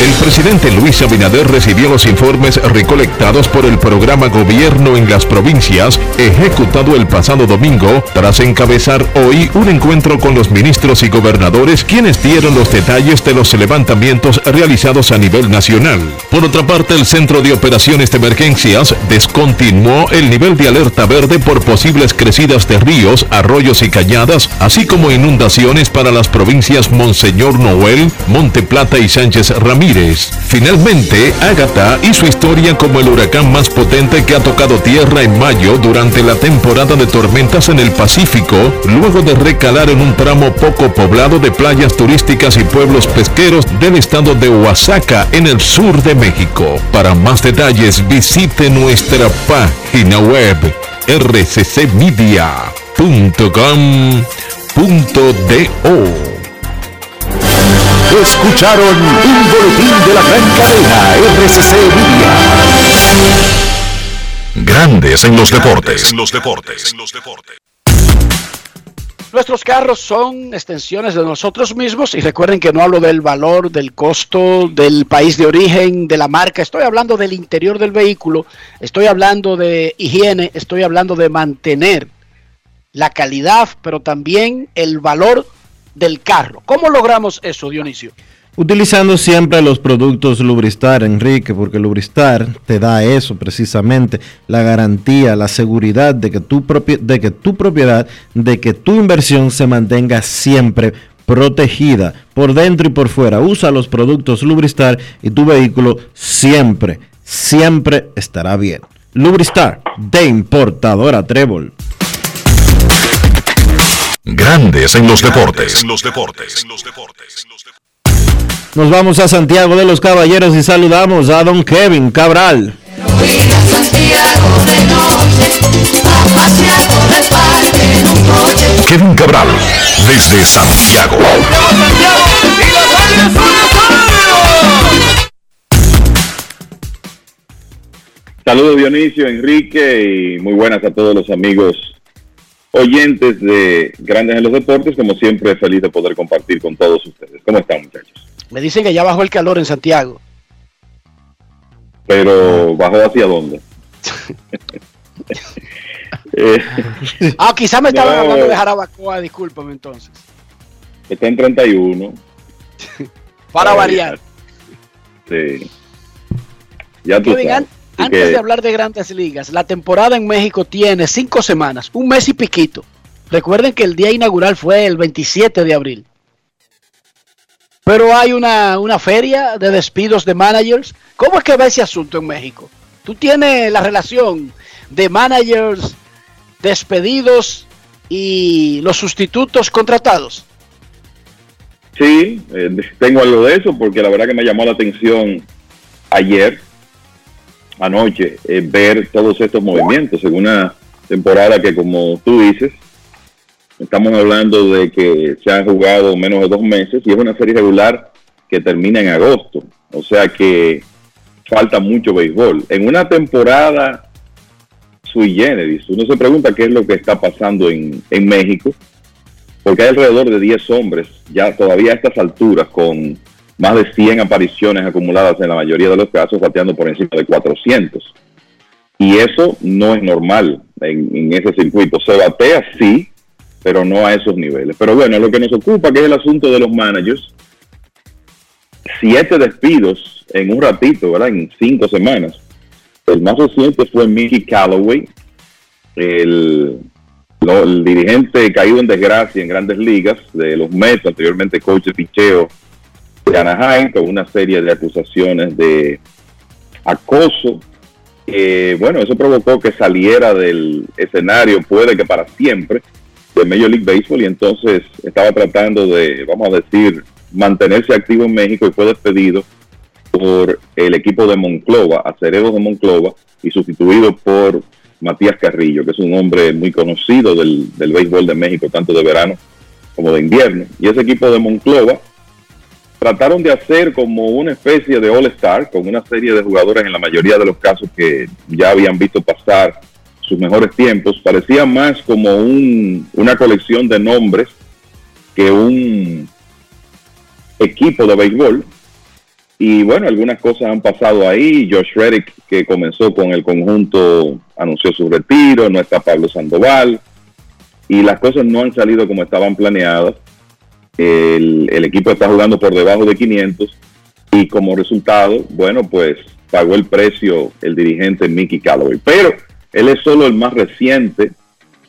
El presidente Luis Abinader recibió los informes recolectados por el programa Gobierno en las provincias, ejecutado el pasado domingo, tras encabezar hoy un encuentro con los ministros y gobernadores, quienes dieron los detalles de los levantamientos realizados a nivel nacional. Por otra parte, el Centro de Operaciones de Emergencias descontinuó el nivel de alerta verde por posibles crecidas de ríos, arroyos y cañadas, así como inundaciones para las provincias Monseñor Noel, Monte Plata y Sánchez Ramírez. Finalmente, Ágata y su historia como el huracán más potente que ha tocado tierra en mayo durante la temporada de tormentas en el Pacífico, luego de recalar en un tramo poco poblado de playas turísticas y pueblos pesqueros del estado de Oaxaca en el sur de México. Para más detalles, visite nuestra página web rccmedia.com.do. Escucharon un boletín de la gran cadena RCC Media. Grandes en los deportes. los deportes. Nuestros carros son extensiones de nosotros mismos y recuerden que no hablo del valor, del costo, del país de origen, de la marca, estoy hablando del interior del vehículo, estoy hablando de higiene, estoy hablando de mantener la calidad, pero también el valor del carro. ¿Cómo logramos eso, Dionisio? Utilizando siempre los productos Lubristar, Enrique, porque Lubristar te da eso precisamente, la garantía, la seguridad de que tu, de que tu propiedad, de que tu inversión se mantenga siempre protegida por dentro y por fuera. Usa los productos Lubristar y tu vehículo siempre, siempre estará bien. Lubristar, de importadora Trébol. Grandes en los deportes. Nos vamos a Santiago de los Caballeros y saludamos a don Kevin Cabral. Kevin Cabral, desde Santiago. Saludos Dionisio, Enrique y muy buenas a todos los amigos oyentes de Grandes en los Deportes, como siempre feliz de poder compartir con todos ustedes. ¿Cómo están muchachos? Me dicen que ya bajó el calor en Santiago. Pero bajó hacia dónde? eh, ah, quizás me estaban hablando de Jarabacoa, discúlpame entonces. Está en 31. Para variar. Sí. Ya tú sabes. Antes de hablar de grandes ligas, la temporada en México tiene cinco semanas, un mes y piquito. Recuerden que el día inaugural fue el 27 de abril. Pero hay una, una feria de despidos de managers. ¿Cómo es que va ese asunto en México? Tú tienes la relación de managers despedidos y los sustitutos contratados. Sí, eh, tengo algo de eso porque la verdad que me llamó la atención ayer, anoche, eh, ver todos estos movimientos en una temporada que como tú dices, estamos hablando de que se han jugado menos de dos meses y es una serie regular que termina en agosto. O sea que falta mucho béisbol. En una temporada sui generis, uno se pregunta qué es lo que está pasando en, en México, porque hay alrededor de 10 hombres, ya todavía a estas alturas, con más de 100 apariciones acumuladas en la mayoría de los casos, bateando por encima de 400. Y eso no es normal en, en ese circuito. Se batea, sí, pero no a esos niveles. Pero bueno, lo que nos ocupa, que es el asunto de los managers, siete despidos en un ratito, ¿verdad? En cinco semanas. El más reciente fue Mickey Callaway, el, el dirigente caído en desgracia en grandes ligas de los Mets, anteriormente coach de picheo de Anaheim, con una serie de acusaciones de acoso. Eh, bueno, eso provocó que saliera del escenario, puede que para siempre, de Major League Baseball y entonces estaba tratando de, vamos a decir, mantenerse activo en México y fue despedido por el equipo de Monclova, Aceredos de Monclova, y sustituido por Matías Carrillo, que es un hombre muy conocido del, del béisbol de México, tanto de verano como de invierno. Y ese equipo de Monclova trataron de hacer como una especie de All-Star con una serie de jugadores en la mayoría de los casos que ya habían visto pasar sus mejores tiempos. Parecía más como un- una colección de nombres que un equipo de béisbol. Y bueno, algunas cosas han pasado ahí. Josh Reddick, que comenzó con el conjunto, anunció su retiro. No está Pablo Sandoval. Y las cosas no han salido como estaban planeadas. El, equipo está jugando por debajo de 500. Y como resultado, bueno, pues pagó el precio el dirigente Mickey Callaway. Pero él es solo el más reciente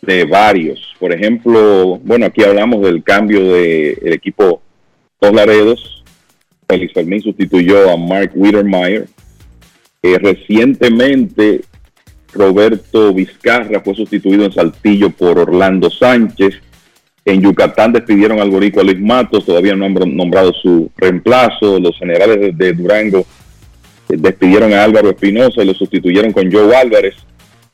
de varios. Por ejemplo, bueno, aquí hablamos del cambio del equipo Dos Laredos. Félix Fermín sustituyó a Mark Wiedermeyer. Eh, recientemente, Roberto Vizcarra fue sustituido en Saltillo por Orlando Sánchez. En Yucatán despidieron al boricua Luis Matos, todavía no han br- nombrado su reemplazo. Los generales de, Durango eh, despidieron a Álvaro Espinosa y lo sustituyeron con Joe Álvarez.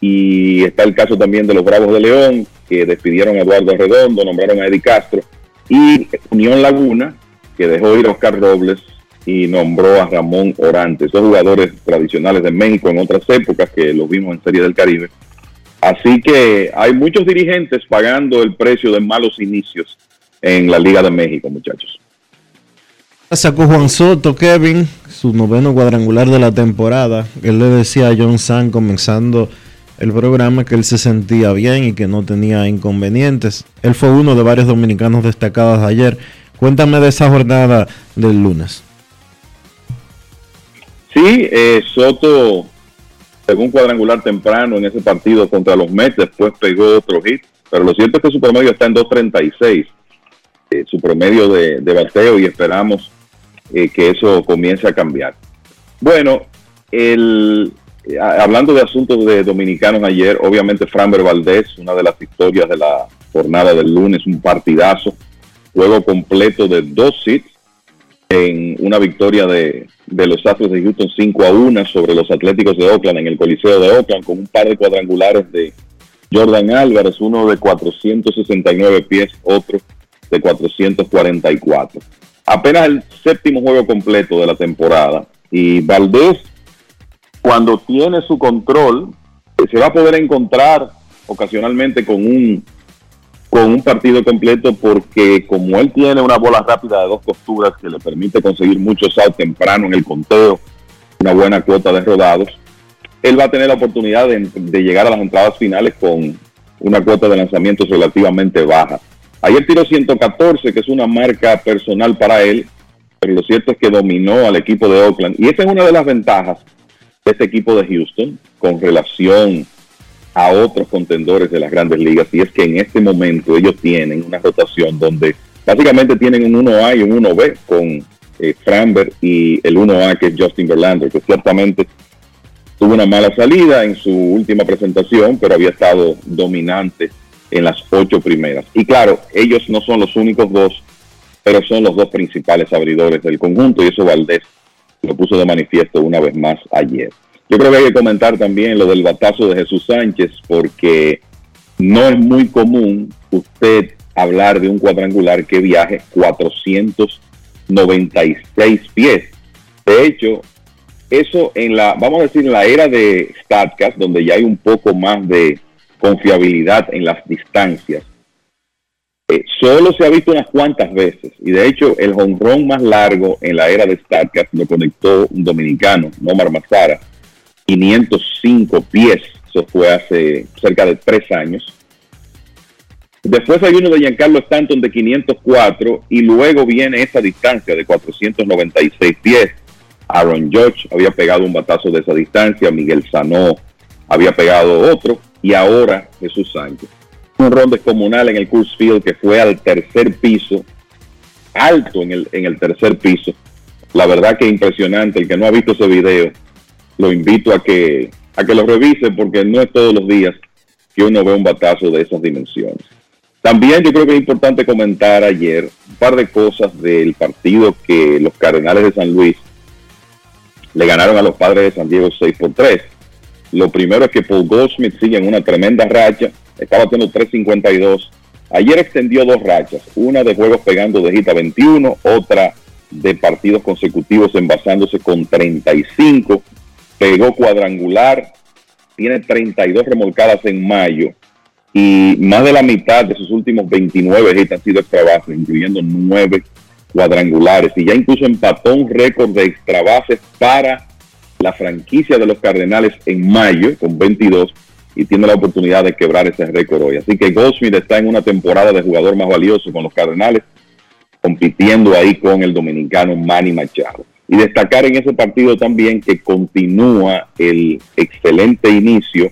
Y está el caso también de los Bravos de León, que despidieron a Eduardo Arredondo, nombraron a Eddie Castro. Y Unión Laguna, que dejó ir a Oscar Robles y nombró a Ramón Orantes. Son jugadores tradicionales de México en otras épocas que los vimos en Serie del Caribe. Así que hay muchos dirigentes pagando el precio de malos inicios en la Liga de México, muchachos. Sacó Juan Soto, Kevin, su noveno cuadrangular de la temporada. Él le decía a John San comenzando el programa que él se sentía bien y que no tenía inconvenientes. Él fue uno de varios dominicanos destacados ayer. Cuéntame de esa jornada del lunes. Sí, eh, Soto pegó un cuadrangular temprano en ese partido contra los Mets, después pegó otro hit, pero lo cierto es que su promedio está en 2.36, eh, su promedio de, bateo y esperamos eh, que eso comience a cambiar. Bueno, el, eh, hablando de asuntos de dominicanos ayer, obviamente Framber Valdés, una de las victorias de la jornada del lunes, un partidazo, juego completo de dos hits en una victoria de, de los Astros de Houston 5 a 1 sobre los Atléticos de Oakland en el Coliseo de Oakland con un par de cuadrangulares de Jordan Álvarez, uno de 469 pies, otro de 444. Apenas el séptimo juego completo de la temporada y Valdés cuando tiene su control se va a poder encontrar ocasionalmente con un con un partido completo porque como él tiene una bola rápida de dos costuras que le permite conseguir muchos outs temprano en el conteo, una buena cuota de rodados, él va a tener la oportunidad de, de llegar a las entradas finales con una cuota de lanzamientos relativamente baja. Ayer tiró 114, que es una marca personal para él, pero lo cierto es que dominó al equipo de Oakland. Y esa es una de las ventajas de este equipo de Houston con relación a otros contendores de las grandes ligas y es que en este momento ellos tienen una rotación donde básicamente tienen un 1A y un 1B con eh, y el 1A que es Justin Verlander, que ciertamente tuvo una mala salida en su última presentación, pero había estado dominante en las ocho primeras. Y claro, ellos no son los únicos dos, pero son los dos principales abridores del conjunto y eso Valdés lo puso de manifiesto una vez más ayer. Yo creo que hay que comentar también lo del batazo de Jesús Sánchez porque no es muy común usted hablar de un cuadrangular que viaje 496 pies. De hecho, eso en la, vamos a decir, en la era de StatCast, donde ya hay un poco más de confiabilidad en las distancias, eh, solo se ha visto unas cuantas veces. Y de hecho, el honrón más largo en la era de StatCast lo conectó un dominicano, Nomar Mazara, 505 pies. Eso fue hace cerca de tres años. Después hay uno de Giancarlo Stanton de 504 y luego viene esa distancia de 496 pies. Aaron George había pegado un batazo de esa distancia, Miguel Sanó había pegado otro y ahora Jesús Sánchez. Un ron descomunal en el Coors Field que fue al tercer piso, alto en el, en el tercer piso. La verdad que impresionante. El que no ha visto ese video, lo invito a que, a que lo revise porque no es todos los días que uno ve un batazo de esas dimensiones. También yo creo que es importante comentar ayer un par de cosas del partido que los Cardenales de San Luis le ganaron a los padres de San Diego 6 por 3. Lo primero es que Paul Goldsmith sigue en una tremenda racha, estaba teniendo 3.52. Ayer extendió dos rachas, una de juegos pegando de gita 21, otra de partidos consecutivos envasándose con 35, pegó cuadrangular, tiene 32 remolcadas en mayo y más de la mitad de sus últimos 29 hits han sido extra bases, incluyendo nueve cuadrangulares. Y ya incluso empató un récord de extra bases para la franquicia de los Cardenales en mayo con 22 y tiene la oportunidad de quebrar ese récord hoy. Así que Goldsmith está en una temporada de jugador más valioso con los Cardenales, compitiendo ahí con el dominicano Manny Machado. Y destacar en ese partido también que continúa el excelente inicio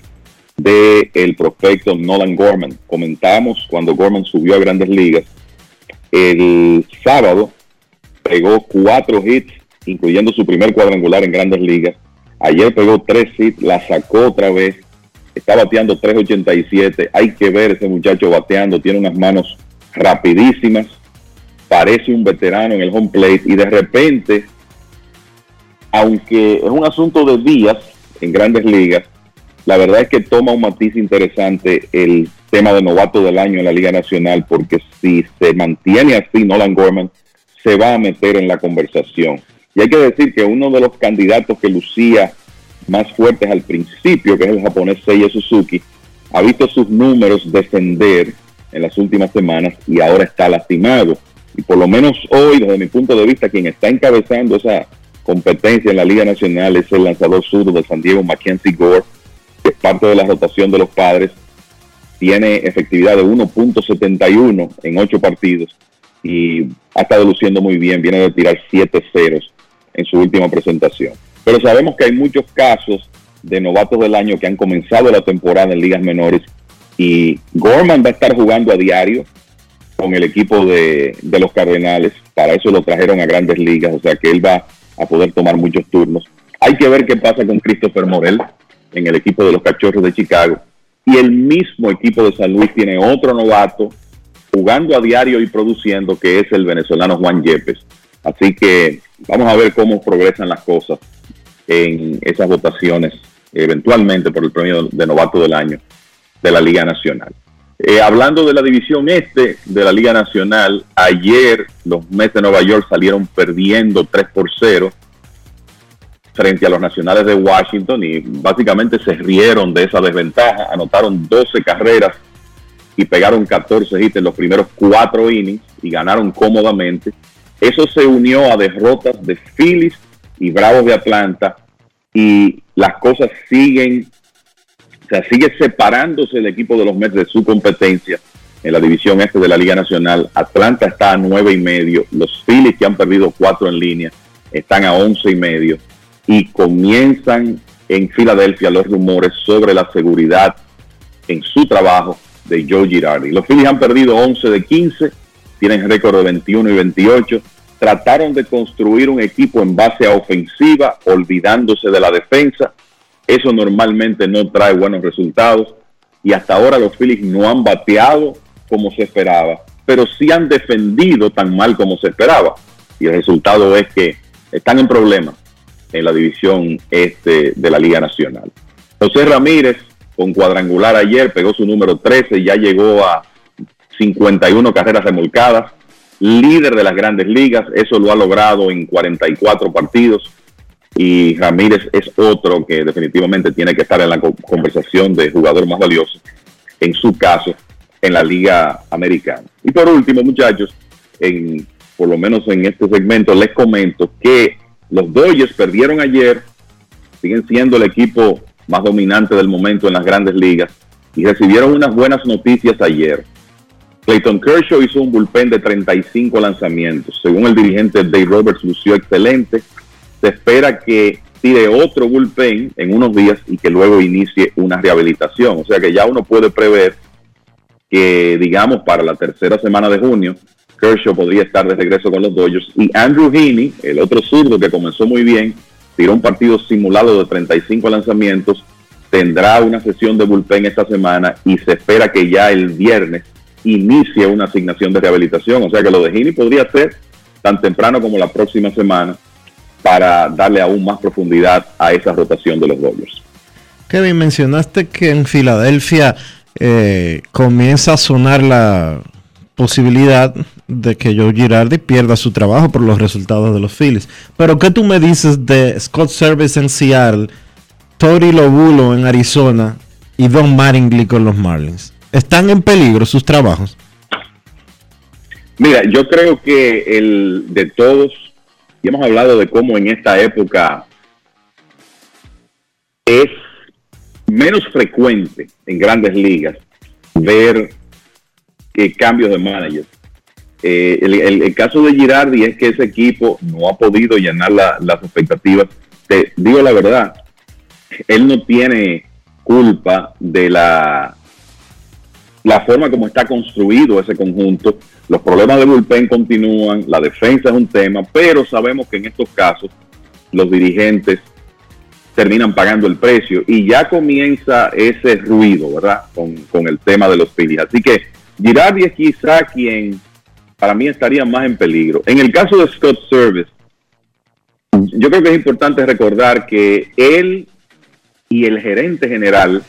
del el prospecto Nolan Gorman. Comentamos cuando Gorman subió a grandes ligas. El sábado pegó cuatro hits, incluyendo su primer cuadrangular en grandes ligas. Ayer pegó tres hits, la sacó otra vez. Está bateando 3.87. Hay que ver ese muchacho bateando. Tiene unas manos rapidísimas. Parece un veterano en el home plate. Y de repente, aunque es un asunto de días en grandes ligas, la verdad es que toma un matiz interesante el tema de novato del año en la Liga Nacional, porque si se mantiene así, Nolan Gorman se va a meter en la conversación. Y hay que decir que uno de los candidatos que lucía más fuertes al principio, que es el japonés Seiya Suzuki, ha visto sus números descender en las últimas semanas y ahora está lastimado. Y por lo menos hoy, desde mi punto de vista, quien está encabezando esa competencia en la Liga Nacional es el lanzador surdo de San Diego, Mackenzie Gore, que es parte de la rotación de los padres, tiene efectividad de 1.71 en ocho partidos y ha estado luciendo muy bien, viene de tirar 7 ceros en su última presentación. Pero sabemos que hay muchos casos de novatos del año que han comenzado la temporada en ligas menores y Gorman va a estar jugando a diario con el equipo de, de los Cardenales, para eso lo trajeron a grandes ligas, o sea que él va a poder tomar muchos turnos. Hay que ver qué pasa con Christopher Morel, en el equipo de los Cachorros de Chicago. Y el mismo equipo de San Luis tiene otro novato jugando a diario y produciendo, que es el venezolano Juan Yepes. Así que vamos a ver cómo progresan las cosas en esas votaciones, eventualmente por el premio de novato del año de la Liga Nacional. Eh, hablando de la división este de la Liga Nacional, ayer los Mets de Nueva York salieron perdiendo 3 por 0 frente a los nacionales de Washington y básicamente se rieron de esa desventaja, anotaron 12 carreras y pegaron 14 hits en los primeros cuatro innings y ganaron cómodamente. Eso se unió a derrotas de Phillies y Bravos de Atlanta y las cosas siguen, o sea, sigue separándose el equipo de los Mets de su competencia en la división este de la Liga Nacional. Atlanta está a nueve y medio, los Phillies que han perdido cuatro en línea están a once y medio y comienzan en Filadelfia los rumores sobre la seguridad en su trabajo de Joe Girardi. Los Phillies han perdido 11 de 15, tienen récord de 21 y 28. Trataron de construir un equipo en base a ofensiva, olvidándose de la defensa. Eso normalmente no trae buenos resultados. y hasta ahora los Phillies no han bateado como se esperaba, pero sí han defendido tan mal como se esperaba. Y el resultado es que están en problemas en la división este de la Liga Nacional. José Ramírez, con cuadrangular ayer, pegó su número 13 y ya llegó a 51 carreras remolcadas, líder de las grandes ligas, eso lo ha logrado en 44 partidos y Ramírez es otro que definitivamente tiene que estar en la conversación de jugador más valioso, en su caso, en la Liga Americana. Y por último, muchachos, en, por lo menos en este segmento les comento que los Dodgers perdieron ayer, siguen siendo el equipo más dominante del momento en las grandes ligas y recibieron unas buenas noticias ayer. Clayton Kershaw hizo un bullpen de 35 lanzamientos. Según el dirigente Dave Roberts, lució excelente. Se espera que tire otro bullpen en unos días y que luego inicie una rehabilitación. O sea que ya uno puede prever que, digamos, para la tercera semana de junio, Kershaw podría estar de regreso con los Dodgers. Y Andrew Heaney, el otro zurdo que comenzó muy bien, tiró un partido simulado de 35 lanzamientos, tendrá una sesión de bullpen esta semana y se espera que ya el viernes inicie una asignación de rehabilitación. O sea que lo de Heaney podría ser tan temprano como la próxima semana para darle aún más profundidad a esa rotación de los Dodgers. Kevin, mencionaste que en Filadelfia eh, comienza a sonar la posibilidad de que Joe Girardi pierda su trabajo por los resultados de los Phillies. Pero ¿qué tú me dices de Scott Service en Seattle, Tori Lobulo en Arizona y Don Mattingly con los Marlins? ¿Están en peligro sus trabajos? Mira, yo creo que el de todos, y hemos hablado de cómo en esta época es menos frecuente en grandes ligas ver cambios de manager. Eh, el, caso de Girardi es que ese equipo no ha podido llenar las expectativas. Te digo la verdad, él no tiene culpa de la, la forma como está construido ese conjunto. Los problemas de bullpen continúan, la defensa es un tema, pero sabemos que en estos casos los dirigentes terminan pagando el precio y ya comienza ese ruido, ¿verdad? Con, con el tema de los Phillies. Así que Girardi es quizá quien para mí estaría más en peligro. En el caso de Scott Service, yo creo que es importante recordar que él y el gerente general,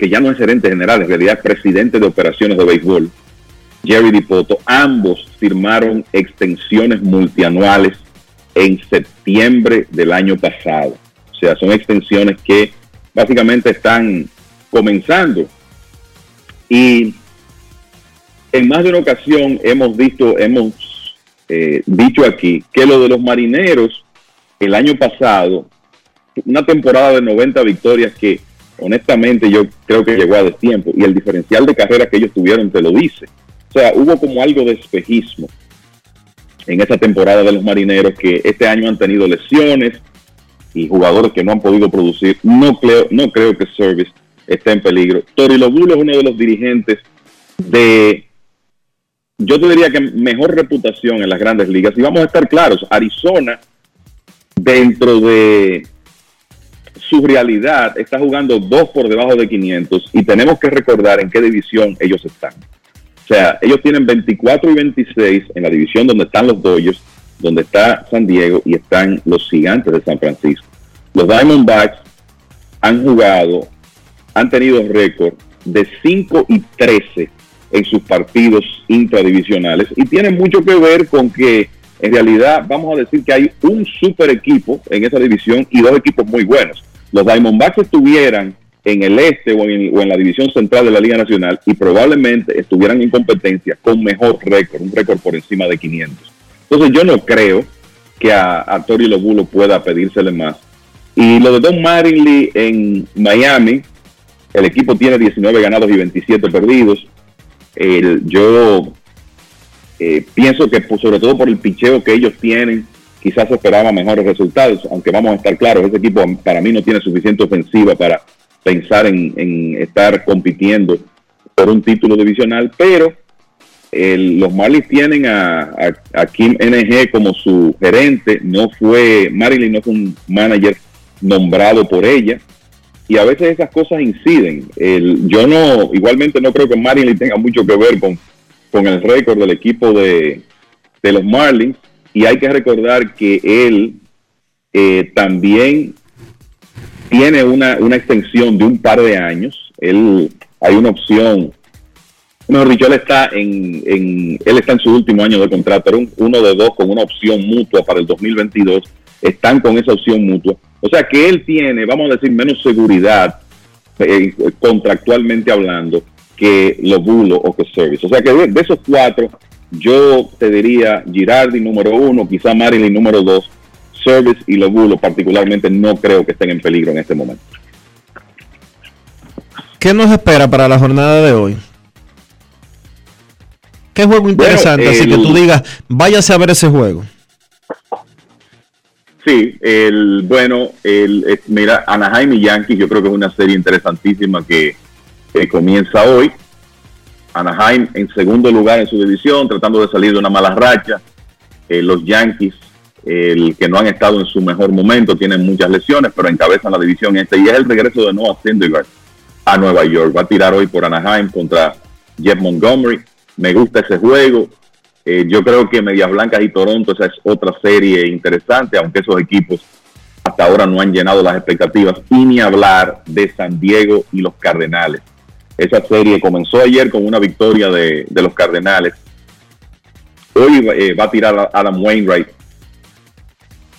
que ya no es gerente general, en realidad es presidente de operaciones de béisbol, Jerry DiPoto, ambos firmaron extensiones multianuales en septiembre del año pasado. O sea, son extensiones que básicamente están comenzando. Y en más de una ocasión hemos visto, hemos eh, dicho aquí que lo de los marineros el año pasado, una temporada de 90 victorias que honestamente yo creo que llegó a destiempo y el diferencial de carrera que ellos tuvieron te lo dice. O sea, hubo como algo de espejismo en esa temporada de los marineros que este año han tenido lesiones y jugadores que no han podido producir. No creo, no creo que Service esté en peligro. Tori Lobulo es uno de los dirigentes de yo te diría que mejor reputación en las grandes ligas. Y vamos a estar claros, Arizona, dentro de su realidad, está jugando dos por debajo de 500 y tenemos que recordar en qué división ellos están. O sea, ellos tienen 24 y 26 en la división donde están los Dodgers, donde está San Diego y están los gigantes de San Francisco. Los Diamondbacks han jugado, han tenido récord de 5 y 13 en sus partidos intradivisionales y tiene mucho que ver con que en realidad vamos a decir que hay un super equipo en esa división y dos equipos muy buenos. Los Diamondbacks estuvieran en el este o en, la división central de la Liga Nacional y probablemente estuvieran en competencia con mejor récord, un récord por encima de 500. Entonces yo no creo que a, a Tori Lobulo pueda pedírsele más. Y lo de Don Marinley en Miami, el equipo tiene 19 ganados y 27 perdidos yo eh, pienso que pues, sobre todo por el picheo que ellos tienen, quizás esperaba mejores resultados, aunque vamos a estar claros, ese equipo para mí no tiene suficiente ofensiva para pensar en, estar compitiendo por un título divisional, pero los Marlins tienen a, Kim NG como su gerente, no fue, Marilyn no fue un manager nombrado por ella, y a veces esas cosas inciden. El, yo no, igualmente no creo que Marilyn tenga mucho que ver con, con el récord del equipo de, de los Marlins y hay que recordar que él eh, también tiene una, una extensión de un par de años. Él, hay una opción Mejor dicho, él está en, en, él está en su último año de contrato, pero uno de dos con una opción mutua para el 2022. Están con esa opción mutua. O sea que él tiene, vamos a decir, menos seguridad eh, contractualmente hablando que los Bulos o que Service. O sea que de, esos cuatro, yo te diría Girardi número uno, quizá Marilyn número dos, Service y los Bulos particularmente no creo que estén en peligro en este momento. ¿Qué nos espera para la jornada de hoy? ¿Qué juego interesante? así que tú digas, váyase a ver ese juego. Sí, el bueno, el, mira, Anaheim y Yankees, yo creo que es una serie interesantísima que, comienza hoy. Anaheim en segundo lugar en su división, tratando de salir de una mala racha. Eh, los Yankees, el que no han estado en su mejor momento, tienen muchas lesiones, pero encabezan la división este. Y es el regreso de Noah Syndergaard a Nueva York. Va a tirar hoy por Anaheim contra Jeff Montgomery. Me gusta ese juego. Eh, yo creo que Medias Blancas y Toronto, esa es otra serie interesante, aunque esos equipos hasta ahora no han llenado las expectativas. Y ni hablar de San Diego y los Cardenales. Esa serie comenzó ayer con una victoria de, los Cardenales. Hoy eh, va a tirar Adam Wainwright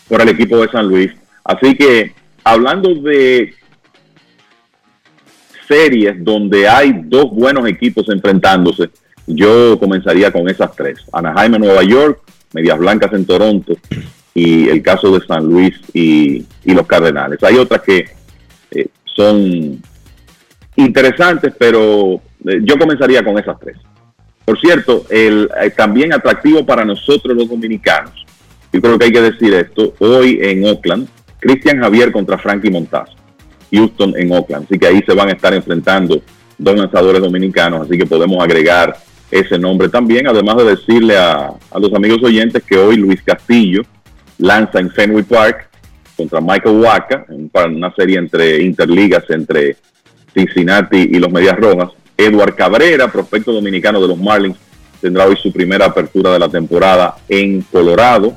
por el equipo de San Luis. Así que hablando de series donde hay dos buenos equipos enfrentándose, yo comenzaría con esas tres. Anaheim en Nueva York, Medias Blancas en Toronto y el caso de San Luis y, los Cardenales. Hay otras que eh, son interesantes, pero eh, yo comenzaría con esas tres. Por cierto, el, eh, también atractivo para nosotros los dominicanos, yo creo que hay que decir esto, hoy en Oakland, Cristian Javier contra Frankie Montaz, Houston en Oakland, así que ahí se van a estar enfrentando dos lanzadores dominicanos, así que podemos agregar ese nombre también, además de decirle a, los amigos oyentes que hoy Luis Castillo lanza en Fenway Park contra Michael Waka, para una serie entre interligas entre Cincinnati y los Medias Rojas. Edward Cabrera, prospecto dominicano de los Marlins, tendrá hoy su primera apertura de la temporada en Colorado.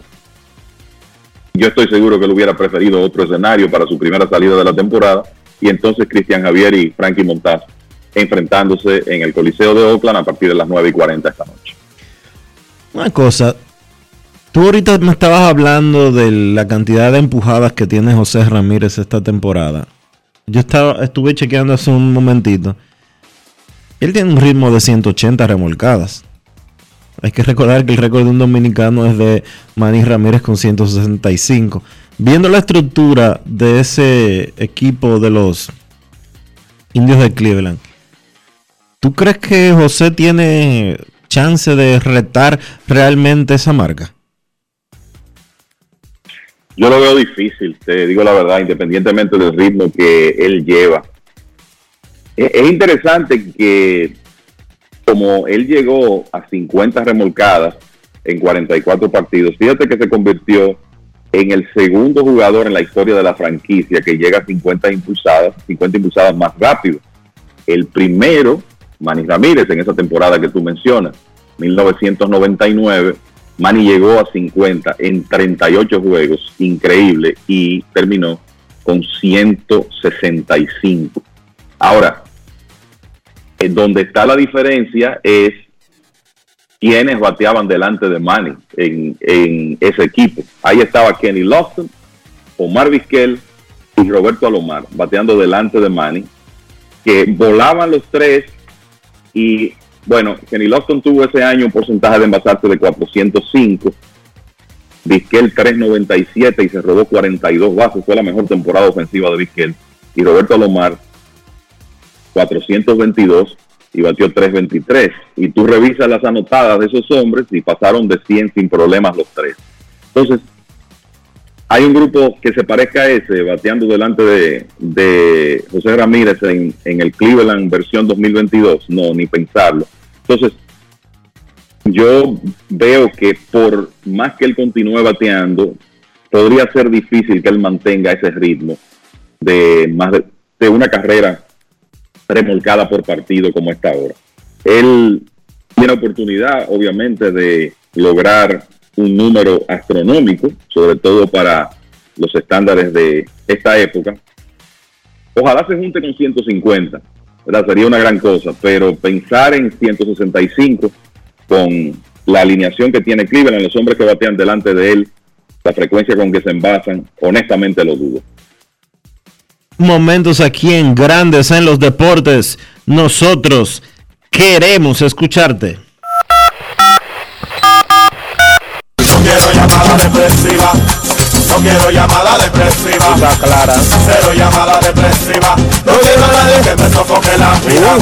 Yo estoy seguro que él hubiera preferido otro escenario para su primera salida de la temporada. Y entonces Cristian Javier y Frankie Montaz enfrentándose en el Coliseo de Oakland a partir de las 9 y 40 esta noche. Una cosa, tú ahorita me estabas hablando de la cantidad de empujadas que tiene José Ramírez esta temporada. Yo estaba, estuve chequeando hace un momentito. Él tiene un ritmo de 180 remolcadas. Hay que recordar que el récord de un dominicano es de Manny Ramírez con 165. Viendo la estructura de ese equipo de los indios de Cleveland, ¿Tú crees que José tiene chance de retar realmente esa marca? Yo lo veo difícil, te digo la verdad, independientemente del ritmo que él lleva. Es, interesante que como él llegó a 50 remolcadas en 44 partidos, fíjate que se convirtió en el segundo jugador en la historia de la franquicia que llega a 50 impulsadas, 50 impulsadas más rápido. El primero Manny Ramírez en esa temporada que tú mencionas, 1999. Manny llegó a 50 en 38 juegos, increíble, y terminó con 165. Ahora, en donde está la diferencia es quienes bateaban delante de Manny en, en ese equipo. Ahí estaba Kenny Lawson, Omar Vizquel y Roberto Alomar bateando delante de Manny, que volaban los tres y bueno, Kenny Lofton tuvo ese año un porcentaje de envasarse de 405. Vizquel 397 y se robó 42 bases. Fue la mejor temporada ofensiva de Vizquel. Y Roberto Lomar 422 y batió 323. Y tú revisas las anotadas de esos hombres y pasaron de 100 sin problemas los tres. Entonces, hay un grupo que se parezca a ese, bateando delante de, José Ramírez en, el Cleveland versión 2022. No, ni pensarlo. Entonces, yo veo que por más que él continúe bateando, podría ser difícil que él mantenga ese ritmo de más de una carrera remolcada por partido como esta ahora. Él tiene oportunidad, obviamente, de lograr un número astronómico, sobre todo para los estándares de esta época. Ojalá se junte con 150, ¿verdad? Sería una gran cosa, pero pensar en 165 con la alineación que tiene Cleveland, los hombres que batean delante de él, la frecuencia con que se envasan, honestamente lo dudo. Momentos aquí en Grandes en los Deportes. Nosotros queremos escucharte. No quiero llamada depresiva. No quiero llamada depresiva. Está clara. Cero llamada depresiva. No quiero a nadie que me sofoque la vida.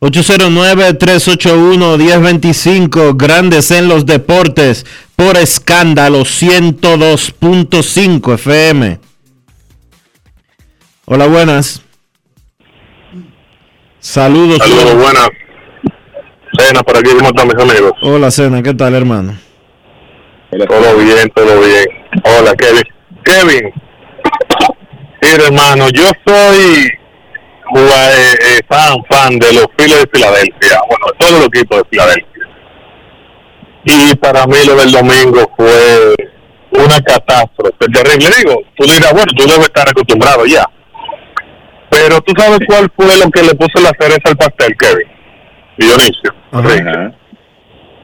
809-381-1025, Grandes en los Deportes, por escándalo 102.5 FM. Hola, buenas. Saludos. Saludos, buenas. Cena, por aquí, ¿cómo están mis amigos? Hola, Cena, ¿qué tal, hermano? Todo bien, todo bien. Hola, Kevin. Kevin, mira, hermano, yo soy eh, eh, fan, fan de los Phillies de Filadelfia, bueno, de todos los equipos de Filadelfia. Y para mí lo del domingo fue una catástrofe terrible. Digo, tú dirás, bueno, tú debes estar acostumbrado ya. Pero tú sabes cuál fue lo que le puso la cereza al pastel, Kevin. Dionisio.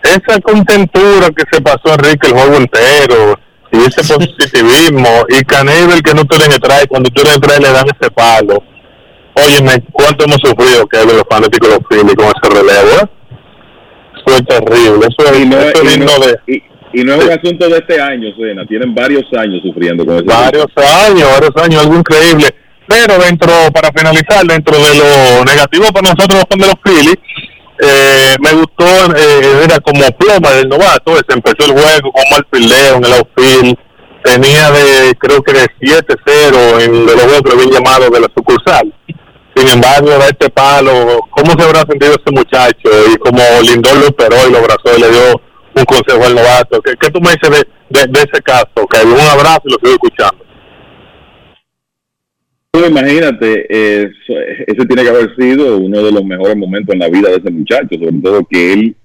Esa contentura que se pasó Enrique el juego entero y ese positivismo y Canebel que no tú le trae cuando tú le traes le dan ese palo. Óyeme, ¿cuánto hemos sufrido que los fanáticos de los Phillies con ese relevo? eh? Eso es terrible, eso es, Y no, eso es y digno no- de y- y no es un asunto de este año, Sena. Tienen varios años sufriendo con eso. varios años, varios años, algo increíble. Pero dentro, para finalizar, dentro de lo negativo para nosotros los de los Phillies, eh, me gustó, eh, era como ploma del novato, se empezó el juego con mal fildeo en el outfield, tenía de, creo que de 7-0 en de los juegos que habían llamado de la sucursal. Sin embargo, da este palo, ¿cómo se habrá sentido ese muchacho? Y como Lindor lo esperó y lo abrazó y le dio un consejo al novato. ¿Qué, qué tú me dices de, de ese caso? Que un abrazo y lo sigo escuchando. Imagínate, eh, ese tiene que haber sido uno de los mejores momentos en la vida de ese muchacho, sobre todo que él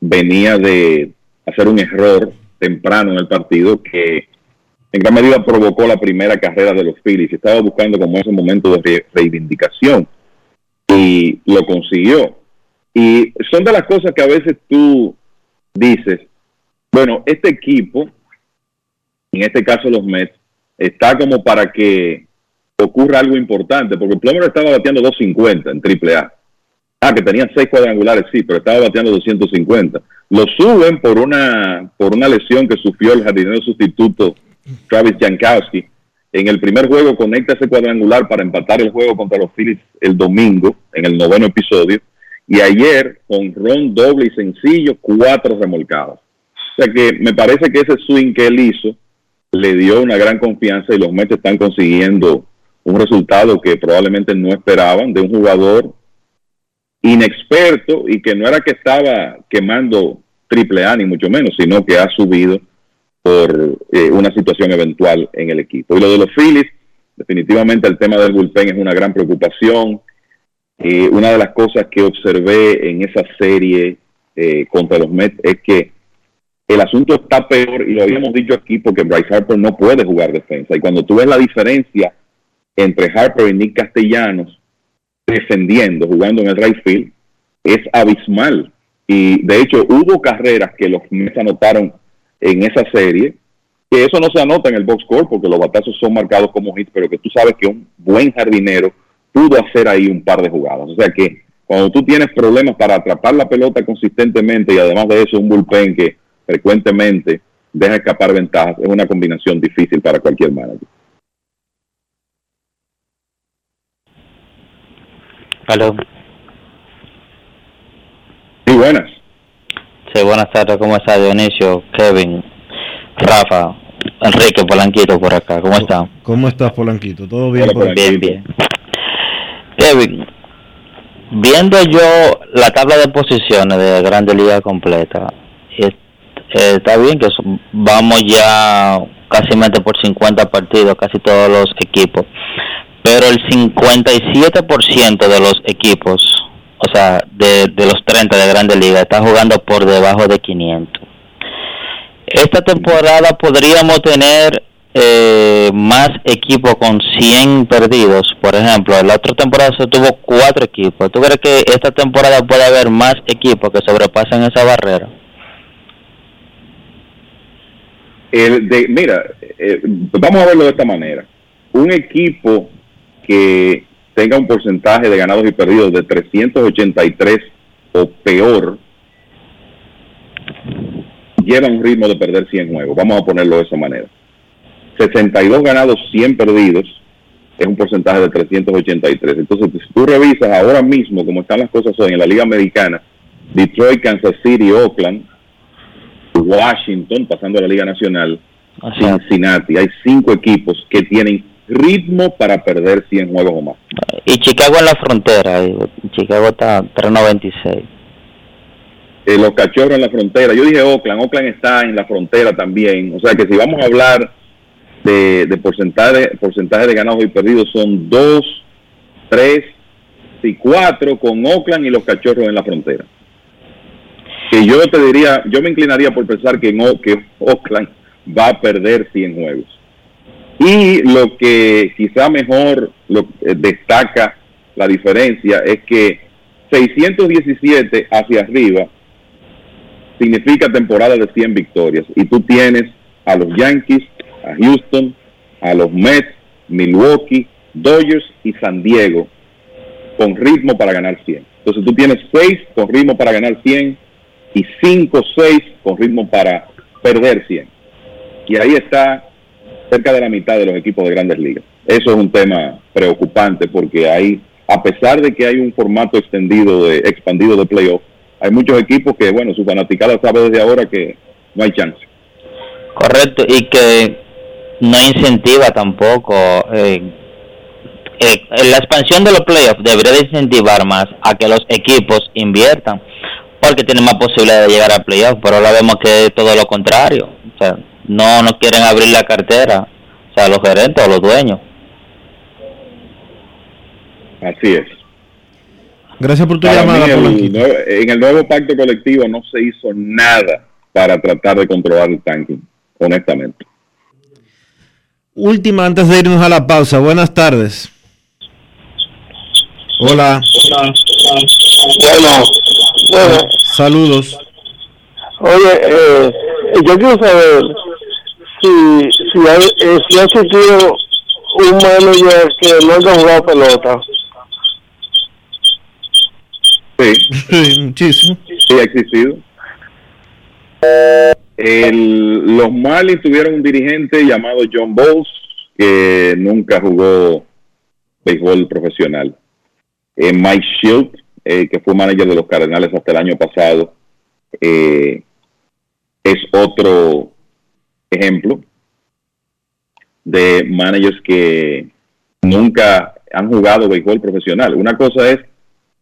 venía de hacer un error temprano en el partido que en gran medida provocó la primera carrera de los Phillies. Estaba buscando como ese momento de re- reivindicación y lo consiguió. Y son de las cosas que a veces tú dices, bueno, este equipo, en este caso los Mets, está como para que ocurra algo importante, porque Plummer estaba bateando 250 en AAA. Ah, que tenía seis cuadrangulares, sí, pero estaba bateando 250. Lo suben por una por una lesión que sufrió el jardinero sustituto Travis Jankowski. En el primer juego conecta ese cuadrangular para empatar el juego contra los Phillies el domingo, en el noveno episodio. Y ayer, con ron doble y sencillo, cuatro remolcados. O sea que me parece que ese swing que él hizo le dio una gran confianza y los Mets están consiguiendo un resultado que probablemente no esperaban de un jugador inexperto y que no era que estaba quemando triple A ni mucho menos, sino que ha subido por eh, una situación eventual en el equipo. Y lo de los Phillies, definitivamente el tema del bullpen es una gran preocupación. Eh, una de las cosas que observé en esa serie eh, contra los Mets es que el asunto está peor y lo habíamos dicho aquí porque Bryce Harper no puede jugar defensa. Y cuando tú ves la diferencia entre Harper y Nick Castellanos defendiendo, jugando en el right field, es abismal. Y de hecho hubo carreras que los Mets anotaron en esa serie, que eso no se anota en el box score porque los batazos son marcados como hits, pero que tú sabes que un buen jardinero pudo hacer ahí un par de jugadas. O sea que cuando tú tienes problemas para atrapar la pelota consistentemente y además de eso un bullpen que frecuentemente deja escapar ventajas, es una combinación difícil para cualquier manager. Aló. Sí, buenas. Sí, buenas tardes. ¿Cómo está Dionisio, Kevin, Rafa, Enrique Polanquito por acá? ¿Cómo están? ¿Cómo estás, Polanquito? ¿Todo bien? por aquí? Bien, bien. Kevin, viendo yo la tabla de posiciones de Grande Liga completa, eh, está bien que vamos ya casi por 50 partidos, casi todos los equipos. Pero el 57% de los equipos, o sea, de, los 30 de Grande Liga, está jugando por debajo de 500. Esta temporada podríamos tener eh, más equipos con 100 perdidos, por ejemplo. La otra temporada se tuvo cuatro equipos. ¿Tú crees que esta temporada puede haber más equipos que sobrepasen esa barrera? El de, mira, eh, vamos a verlo de esta manera. Un equipo que tenga un porcentaje de ganados y perdidos de 383 o peor, lleva un ritmo de perder 100 juegos. Vamos a ponerlo de esa manera. 62 ganados, 100 perdidos, es un porcentaje de 383. Entonces, si tú revisas ahora mismo cómo están las cosas hoy en la Liga Americana, Detroit, Kansas City, Oakland, Washington, pasando a la Liga Nacional, Cincinnati, hay cinco equipos que tienen ritmo para perder 100 juegos o más. Y Chicago en la frontera, Chicago está 396. Eh, los cachorros en la frontera, yo dije Oakland, Oakland está en la frontera también, o sea que si vamos a hablar de, porcentaje, porcentaje de ganados y perdidos son 2, 3 y 4 con Oakland y los cachorros en la frontera. Que yo te diría, yo me inclinaría por pensar que, en, que Oakland va a perder 100 juegos. Y lo que quizá mejor lo, eh, destaca la diferencia es que 617 hacia arriba significa temporada de 100 victorias. Y tú tienes a los Yankees, a Houston, a los Mets, Milwaukee, Dodgers y San Diego con ritmo para ganar 100. Entonces tú tienes 6 con ritmo para ganar 100 y 5 6 con ritmo para perder 100. Y ahí está cerca de la mitad de los equipos de grandes ligas. Eso es un tema preocupante porque hay, a pesar de que hay un formato extendido de, expandido de playoff, hay muchos equipos que, bueno, su fanaticada sabe desde ahora que no hay chance. Correcto, y que no incentiva tampoco. Eh, eh, la expansión de los playoffs debería de incentivar más a que los equipos inviertan, porque tienen más posibilidad de llegar a playoffs, pero ahora vemos que es todo lo contrario. O sea, no, no quieren abrir la cartera, o sea, los gerentes o los dueños. Así es. Gracias por tu llamada. en el nuevo pacto colectivo no se hizo nada para tratar de controlar el tanking, honestamente. Última antes de irnos a la pausa. Buenas tardes. Hola. Bueno, Saludos. Oye, eh, yo quiero saber si, si, hay, eh, si ha existido un manager que no haya jugado pelota. Sí. Sí, muchísimo. Sí, ha existido. El, los Marlins tuvieron un dirigente llamado John Bowles que nunca jugó béisbol profesional. Eh, Mike Shield, eh, que fue manager de los Cardenales hasta el año pasado, eh, es otro ejemplo de managers que nunca han jugado béisbol profesional. Una cosa es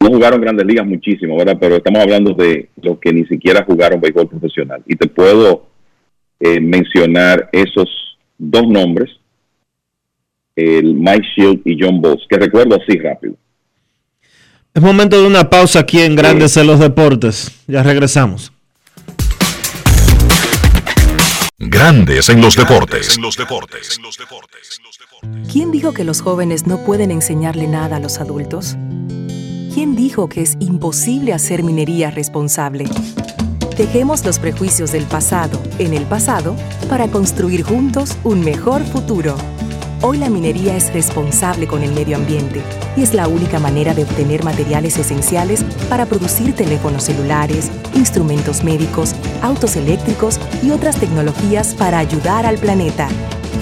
no jugaron grandes ligas muchísimo, ¿verdad? Pero estamos hablando de los que ni siquiera jugaron béisbol profesional. Y te puedo eh, mencionar esos dos nombres, el Mike Shield y John Boss, que recuerdo así rápido. Es momento de una pausa aquí en Grandes en los Deportes. Ya regresamos. Grandes en los deportes. ¿Quién dijo que los jóvenes no pueden enseñarle nada a los adultos? ¿Quién dijo que es imposible hacer minería responsable? Dejemos los prejuicios del pasado en el pasado para construir juntos un mejor futuro. Hoy la minería es responsable con el medio ambiente y es la única manera de obtener materiales esenciales para producir teléfonos celulares, instrumentos médicos, autos eléctricos y otras tecnologías para ayudar al planeta.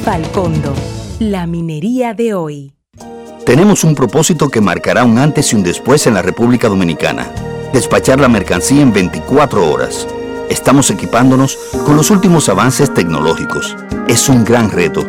Falcondo, la minería de hoy. Tenemos un propósito que marcará un antes y un después en la República Dominicana. Despachar la mercancía en 24 horas. Estamos equipándonos con los últimos avances tecnológicos. Es un gran reto,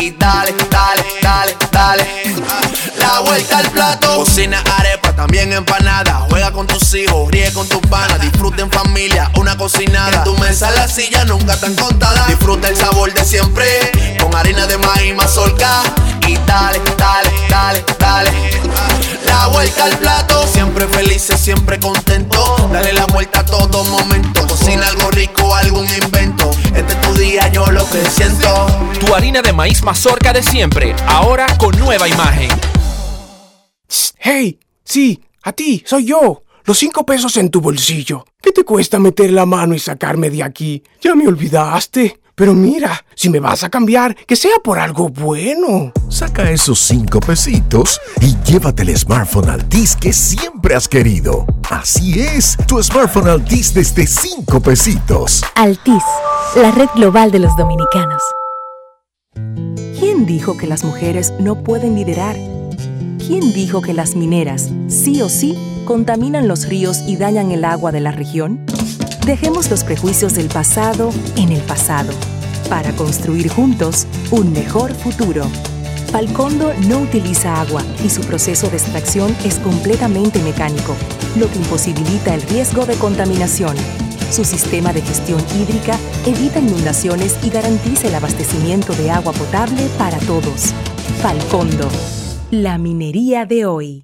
y dale, dale, dale, dale. La vuelta al plato, cocina arepa, también empanada. Juega con tus hijos, ríe con tus panas, disfruta en familia, una cocinada. En tu mesa la silla nunca tan contada. Disfruta el sabor de siempre con harina de maíz mazorca y dale, dale, dale, dale. La vuelta al plato, siempre felices, siempre contento. Dale la vuelta a todo momento. Cocina algo rico, algún invento. Este es tu día, yo lo que siento. Tu harina de maíz mazorca de siempre, ahora con nueva imagen. Hey, sí, a ti, soy yo. Los cinco pesos en tu bolsillo. ¿Qué te cuesta meter la mano y sacarme de aquí? Ya me olvidaste. Pero mira, si me vas a cambiar, que sea por algo bueno. Saca esos cinco pesitos y llévate el smartphone Altis que siempre has querido. Así es, tu smartphone Altis desde cinco pesitos. Altis, la red global de los dominicanos. ¿Quién dijo que las mujeres no pueden liderar? ¿Quién dijo que las mineras, sí o sí, contaminan los ríos y dañan el agua de la región? Dejemos los prejuicios del pasado en el pasado para construir juntos un mejor futuro. Falcondo no utiliza agua y su proceso de extracción es completamente mecánico, lo que imposibilita el riesgo de contaminación. Su sistema de gestión hídrica evita inundaciones y garantiza el abastecimiento de agua potable para todos. Falcondo, la minería de hoy.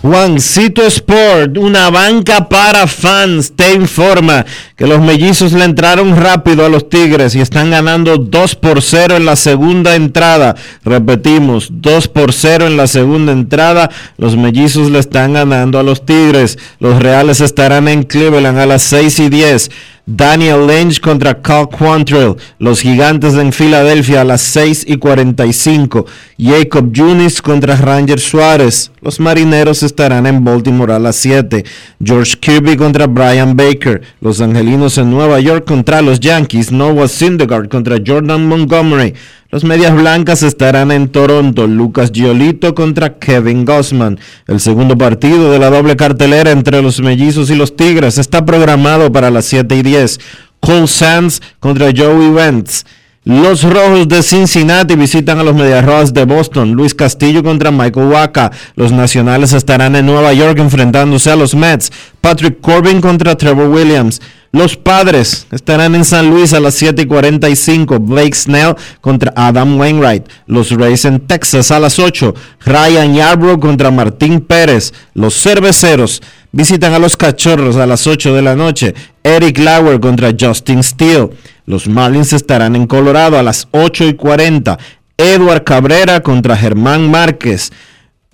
Juancito Sport, una banca para fans, te informa que los mellizos le entraron rápido a los Tigres y están ganando 2 por 0 en la segunda entrada. Repetimos, 2 por 0 en la segunda entrada. Los mellizos le están ganando a los Tigres. Los Reales estarán en Cleveland a las 6 y 10. Daniel Lynch contra Cal Quantrill. Los gigantes en Filadelfia a las 6 y 45. Jacob Junis contra Ranger Suárez. Los marineros estarán en Baltimore a las 7. George Kirby contra Brian Baker. Los angelinos en Nueva York contra los Yankees. Noah Syndergaard contra Jordan Montgomery. Los Medias Blancas estarán en Toronto. Lucas Giolito contra Kevin Gossman. El segundo partido de la doble cartelera entre los Mellizos y los Tigres está programado para las 7 y 10. Cole Sands contra Joey Wentz. Los Rojos de Cincinnati visitan a los Medias Rojas de Boston. Luis Castillo contra Michael Waka. Los Nacionales estarán en Nueva York enfrentándose a los Mets. Patrick Corbin contra Trevor Williams. Los Padres estarán en San Luis a las 7 y 45. Blake Snell contra Adam Wainwright. Los Rays en Texas a las 8. Ryan Yarbrough contra Martín Pérez. Los Cerveceros visitan a los Cachorros a las 8 de la noche. Eric Lauer contra Justin Steele. Los Marlins estarán en Colorado a las 8 y 40. Edward Cabrera contra Germán Márquez.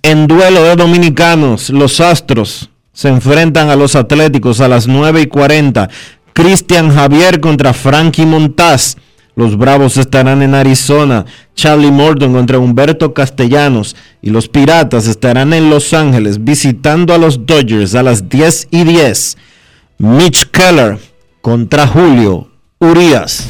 En duelo de dominicanos, los Astros se enfrentan a los Atléticos a las 9 y 40. Cristian Javier contra Frankie Montaz. Los Bravos estarán en Arizona. Charlie Morton contra Humberto Castellanos. Y los Piratas estarán en Los Ángeles visitando a los Dodgers a las 10 y 10. Mitch Keller contra Julio Urias.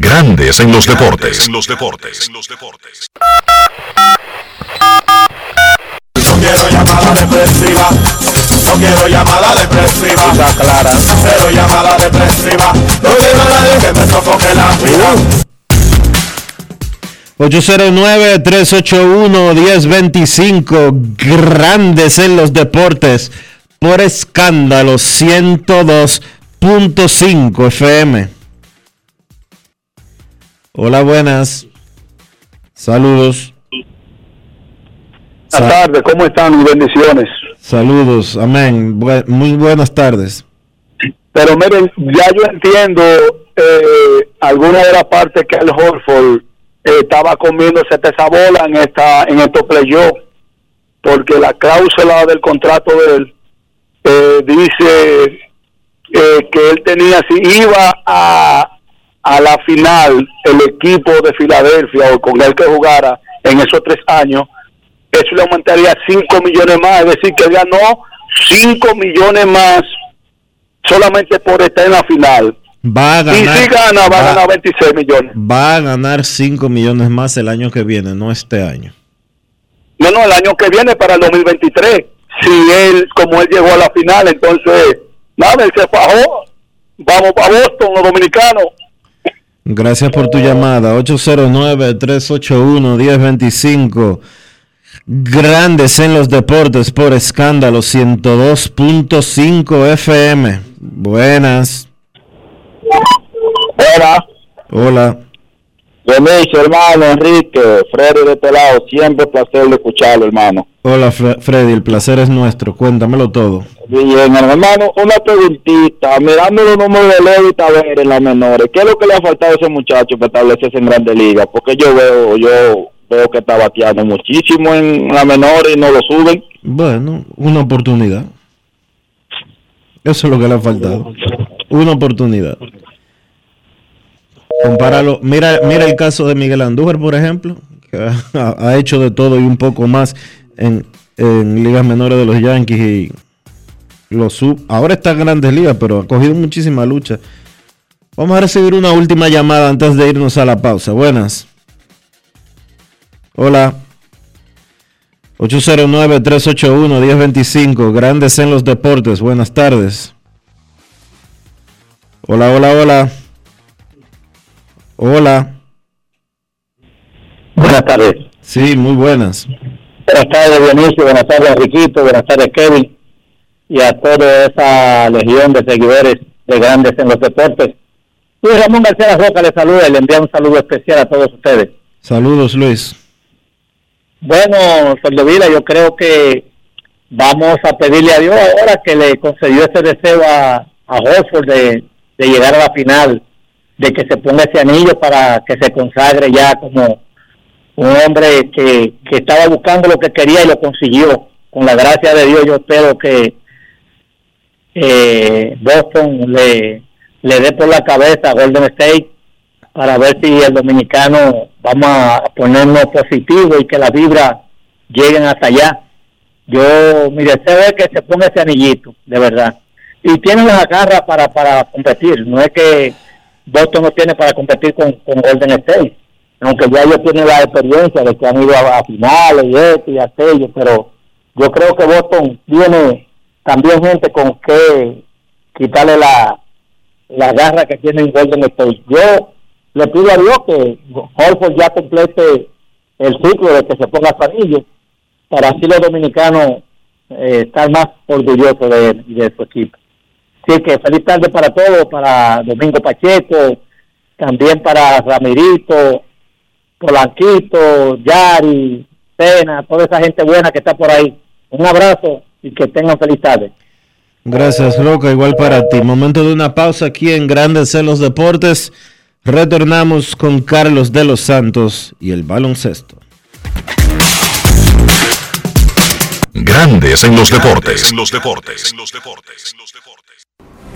Grandes en los deportes. En los deportes. No quiero llamada depresiva. No quiero llamada depresiva. clara. Cero llamada depresiva. No quiero a nadie que me sofoque la vida. 809-381-1025, grandes en los deportes, por escándalo 102.5 FM. Hola, buenas. Saludos. Buenas tardes, ¿cómo están? Bendiciones. Saludos, amén. Bu- muy buenas tardes. Pero miren, ya yo entiendo eh, alguna de las partes que el Horford eh, estaba comiéndose esa bola en esta en estos playoffs, porque la cláusula del contrato de él eh, dice eh, que él tenía, si iba a, a la final el equipo de Filadelfia o con el que jugara en esos tres años, eso le aumentaría 5 millones más, es decir, que ganó 5 millones más solamente por estar en la final. Va a ganar. y si gana, va, a ganar 26 millones. va a ganar 5 millones más el año que viene, no este año. No, no, el año que viene para el 2023. Si él, como él llegó a la final, entonces, nada, él se fajó. Vamos para Boston, los dominicanos. Gracias por tu llamada. 809-381-1025. Grandes en los deportes por escándalo 102.5 FM. Buenas. Hola. Hola. Dionisio, hermano, Enrique, Freddy de este lado, siempre placer de escucharlo, hermano. Hola Fre- Freddy, el placer es nuestro. Cuéntamelo todo. Bien, hermano, una preguntita, mirando los números de Leo y Taver en las menores, ¿qué es lo que le ha faltado a ese muchacho para establecerse en Grandes Ligas? Porque yo veo, yo veo que está bateando muchísimo en las menores y no lo suben. Bueno, una oportunidad. Eso es lo que le ha faltado. Una oportunidad. Compáralo. Mira, mira el caso de Miguel Andújar, por ejemplo, que ha, hecho de todo y un poco más en, en ligas menores de los Yankees y los sub. Ahora está en grandes ligas, pero ha cogido muchísima lucha. Vamos a recibir una última llamada antes de irnos a la pausa. Buenas. Hola. 809-381-1025. Grandes en los deportes. Buenas tardes. Hola, hola, hola. Hola. Buenas tardes. Sí, muy buenas. Buenas tardes, Dionisio, buenas tardes, Riquito, buenas tardes, Kevin, y a toda esa legión de seguidores de Grandes en los Deportes. Luis Ramón García Roca le saluda y le envía un saludo especial a todos ustedes. Saludos, Luis. Bueno, Soldevila, yo creo que vamos a pedirle a Dios ahora que le concedió ese deseo a, a de, de llegar a la final, de que se ponga ese anillo para que se consagre ya como un hombre que, que estaba buscando lo que quería y lo consiguió. Con la gracia de Dios, yo espero que eh, Boston le, le dé por la cabeza a Golden State para ver si el dominicano vamos a ponernos positivo y que las vibras lleguen hasta allá. Yo, mi deseo es que se ponga ese anillito, de verdad. Y tiene las garras para, para competir. No es que Boston no tiene para competir con, Golden State. Aunque ya ellos tienen la experiencia de que han ido a, finales y esto y aquello, pero yo creo que Boston tiene también gente con que quitarle la, la garra que tiene en Golden State. Yo le pido a Dios que Holford ya complete el ciclo de que se ponga anillo para así los dominicanos eh, estar más orgullosos de él y de su equipo. Así que feliz tarde para todos, para Domingo Pacheco, también para Ramirito, Polanquito, Yari, Pena, toda esa gente buena que está por ahí. Un abrazo y que tengan feliz tarde. Gracias, Roca. Igual para ti. Momento de una pausa aquí en Grandes en los Deportes. Retornamos con Carlos de los Santos y el baloncesto. Grandes en los deportes. los deportes.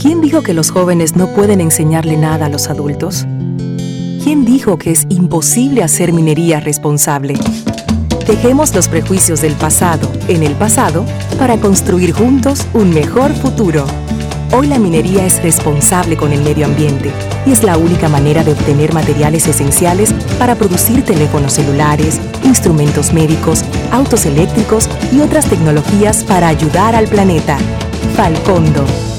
¿Quién dijo que los jóvenes no pueden enseñarle nada a los adultos? ¿Quién dijo que es imposible hacer minería responsable? Dejemos los prejuicios del pasado en el pasado para construir juntos un mejor futuro. Hoy la minería es responsable con el medio ambiente y es la única manera de obtener materiales esenciales para producir teléfonos celulares, instrumentos médicos, autos eléctricos y otras tecnologías para ayudar al planeta. Falcondo,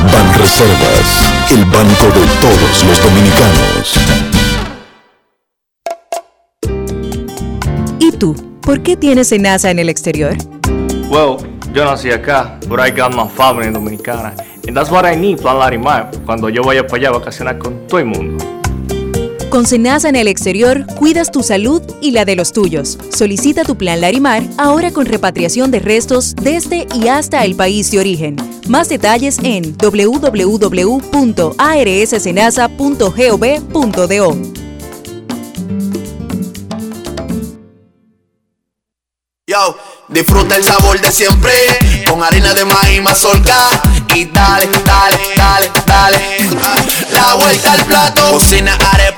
Ban Reservas, el banco de todos los dominicanos. ¿Y tú? ¿Por qué tienes NASA en el exterior? Well, yo nací acá, but I got my family dominicana. And that's what I need, Plan Larimar, cuando yo vaya para allá a vacacionar con todo el mundo. Con Senasa en el exterior, cuidas tu salud y la de los tuyos. Solicita tu plan Larimar ahora con repatriación de restos desde y hasta el país de origen. Más detalles en www.arssenasa.gov.do. Yo, disfruta el sabor de siempre con harina de maíz mazorca y dale, dale, dale, dale. La vuelta al plato, cocina arepa,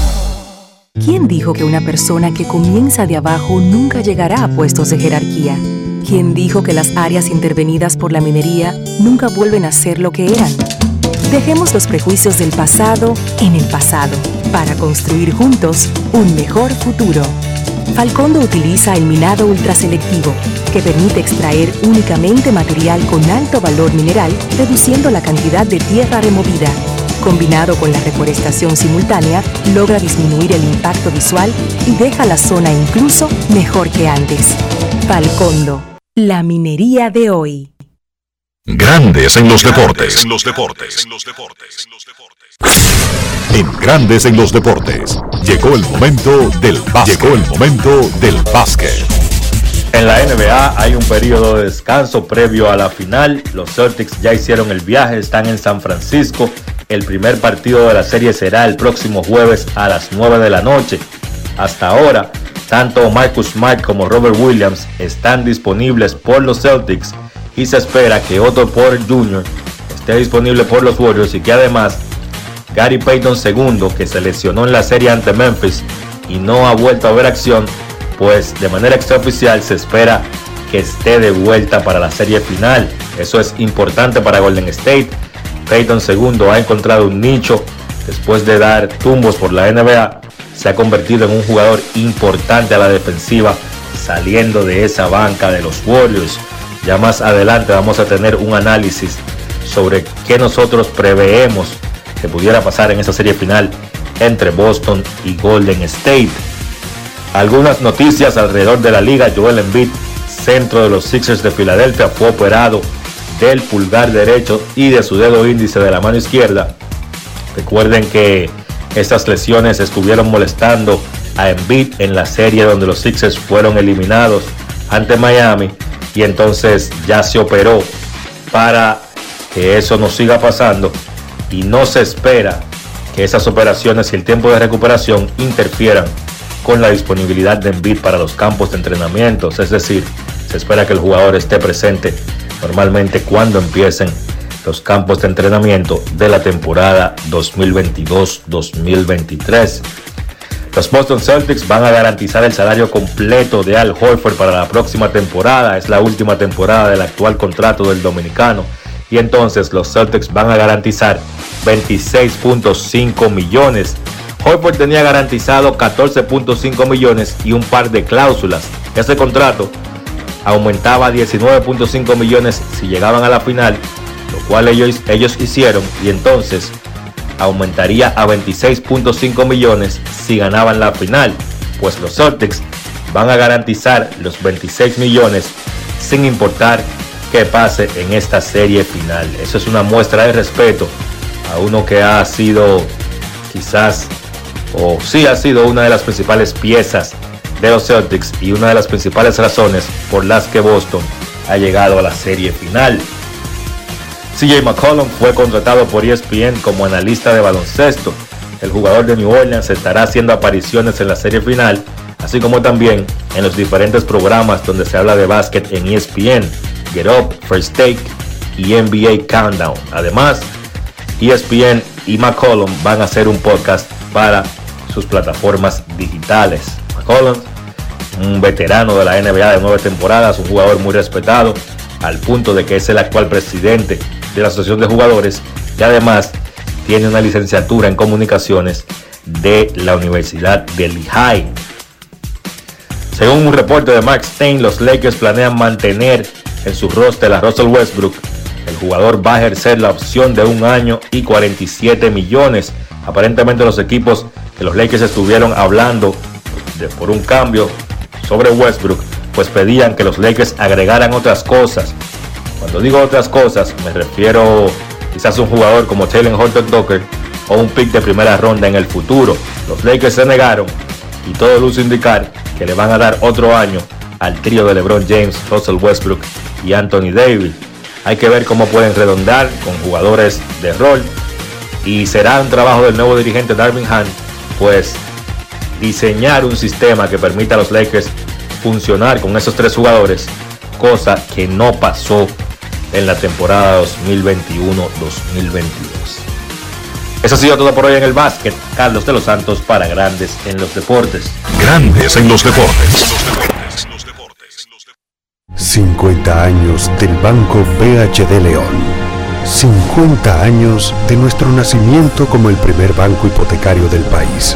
¿Quién dijo que una persona que comienza de abajo nunca llegará a puestos de jerarquía? ¿Quién dijo que las áreas intervenidas por la minería nunca vuelven a ser lo que eran? Dejemos los prejuicios del pasado en el pasado para construir juntos un mejor futuro. Falcondo utiliza el minado ultraselectivo, que permite extraer únicamente material con alto valor mineral, reduciendo la cantidad de tierra removida. Combinado con la reforestación simultánea, logra disminuir el impacto visual y deja la zona incluso mejor que antes. Falcondo, la minería de hoy. Grandes en los deportes. los deportes. En Grandes en los deportes. Llegó el momento del básquet. Llegó el momento del básquet. En la NBA hay un periodo de descanso previo a la final. Los Celtics ya hicieron el viaje, están en San Francisco. El primer partido de la serie será el próximo jueves a las 9 de la noche. Hasta ahora, tanto Marcus Smart como Robert Williams están disponibles por los Celtics y se espera que Otto Porter Jr. esté disponible por los Warriors y que además Gary Payton II, que se lesionó en la serie ante Memphis y no ha vuelto a ver acción, pues de manera extraoficial se espera que esté de vuelta para la serie final. Eso es importante para Golden State. Payton II ha encontrado un nicho después de dar tumbos por la NBA se ha convertido en un jugador importante a la defensiva saliendo de esa banca de los Warriors. Ya más adelante vamos a tener un análisis sobre qué nosotros preveemos que pudiera pasar en esa serie final entre Boston y Golden State. Algunas noticias alrededor de la liga. Joel Embiid, centro de los Sixers de Filadelfia, fue operado del pulgar derecho y de su dedo índice de la mano izquierda. Recuerden que estas lesiones estuvieron molestando a Embiid en la serie donde los Sixers fueron eliminados ante Miami y entonces ya se operó para que eso no siga pasando y no se espera que esas operaciones y el tiempo de recuperación interfieran con la disponibilidad de Embiid para los campos de entrenamientos, es decir, se espera que el jugador esté presente normalmente cuando empiecen los campos de entrenamiento de la temporada 2022-2023. Los Boston Celtics van a garantizar el salario completo de Al Horford para la próxima temporada. Es la última temporada del actual contrato del dominicano. Y entonces los Celtics van a garantizar 26.5 millones. Horford tenía garantizado 14.5 millones y un par de cláusulas. Ese contrato aumentaba a 19.5 millones si llegaban a la final, lo cual ellos, ellos hicieron. Y entonces aumentaría a 26.5 millones si ganaban la final, pues los Celtics van a garantizar los 26 millones sin importar qué pase en esta serie final. Eso es una muestra de respeto a uno que ha sido quizás o sí ha sido una de las principales piezas de los Celtics y una de las principales razones por las que Boston ha llegado a la serie final. CJ McCollum fue contratado por ESPN como analista de baloncesto. El jugador de New Orleans estará haciendo apariciones en la serie final, así como también en los diferentes programas donde se habla de básquet en ESPN, Get Up, First Take y NBA Countdown. Además, ESPN y McCollum van a hacer un podcast para sus plataformas digitales. McCollum, un veterano de la NBA de nueve temporadas, un jugador muy respetado, al punto de que es el actual presidente de la Asociación de Jugadores y además tiene una licenciatura en comunicaciones de la Universidad de Lehigh. Según un reporte de Mark Stein, los Lakers planean mantener en su roster a Russell Westbrook. El jugador va a ejercer la opción de un año y 47 millones. Aparentemente los equipos que los Lakers estuvieron hablando por un cambio sobre Westbrook, pues pedían que los Lakers agregaran otras cosas cuando digo otras cosas, me refiero quizás a un jugador como Taylor Horton Docker o un pick de primera ronda en el futuro. Los Lakers se negaron y todo luce indicar que le van a dar otro año al trío de LeBron James, Russell Westbrook y Anthony Davis. Hay que ver cómo pueden redondar con jugadores de rol y será un trabajo del nuevo dirigente Darvin Hunt, pues diseñar un sistema que permita a los Lakers funcionar con esos tres jugadores, cosa que no pasó en la temporada 2021-2022. Eso ha sido todo por hoy en el básquet. Carlos de los Santos para Grandes en los Deportes. Grandes en los Deportes. 50 años del Banco BHD León. 50 años de nuestro nacimiento como el primer banco hipotecario del país,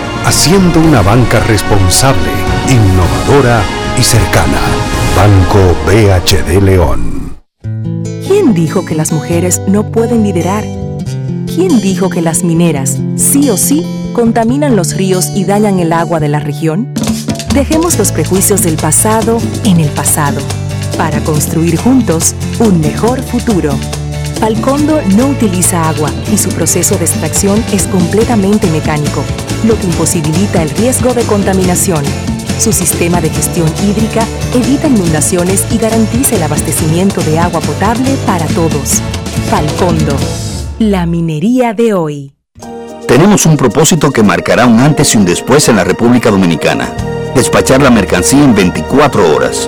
haciendo una banca responsable, innovadora y cercana. Banco BHD León. ¿Quién dijo que las mujeres no pueden liderar? ¿Quién dijo que las mineras, sí o sí, contaminan los ríos y dañan el agua de la región? Dejemos los prejuicios del pasado en el pasado, para construir juntos un mejor futuro. Falcondo no utiliza agua y su proceso de extracción es completamente mecánico, lo que imposibilita el riesgo de contaminación su sistema de gestión hídrica evita inundaciones y garantiza el abastecimiento de agua potable para todos. Falcondo, la minería de hoy. tenemos un propósito que marcará un antes y un después en la República Dominicana. Despachar la mercancía en 24 horas.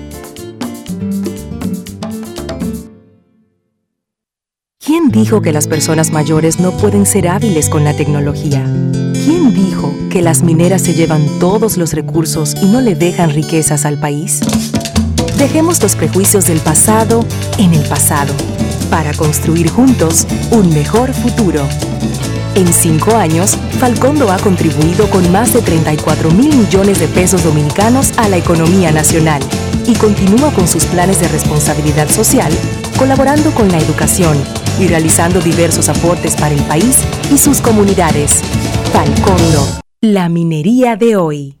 ¿Quién dijo que las personas mayores no pueden ser hábiles con la tecnología? ¿Quién dijo que las mineras se llevan todos los recursos y no le dejan riquezas al país? Dejemos los prejuicios del pasado en el pasado para construir juntos un mejor futuro. En cinco años, Falcondo ha contribuido con más de 34 mil millones de pesos dominicanos a la economía nacional y continúa con sus planes de responsabilidad social, colaborando con la educación y realizando diversos aportes para el país y sus comunidades. Falcondo, la minería de hoy.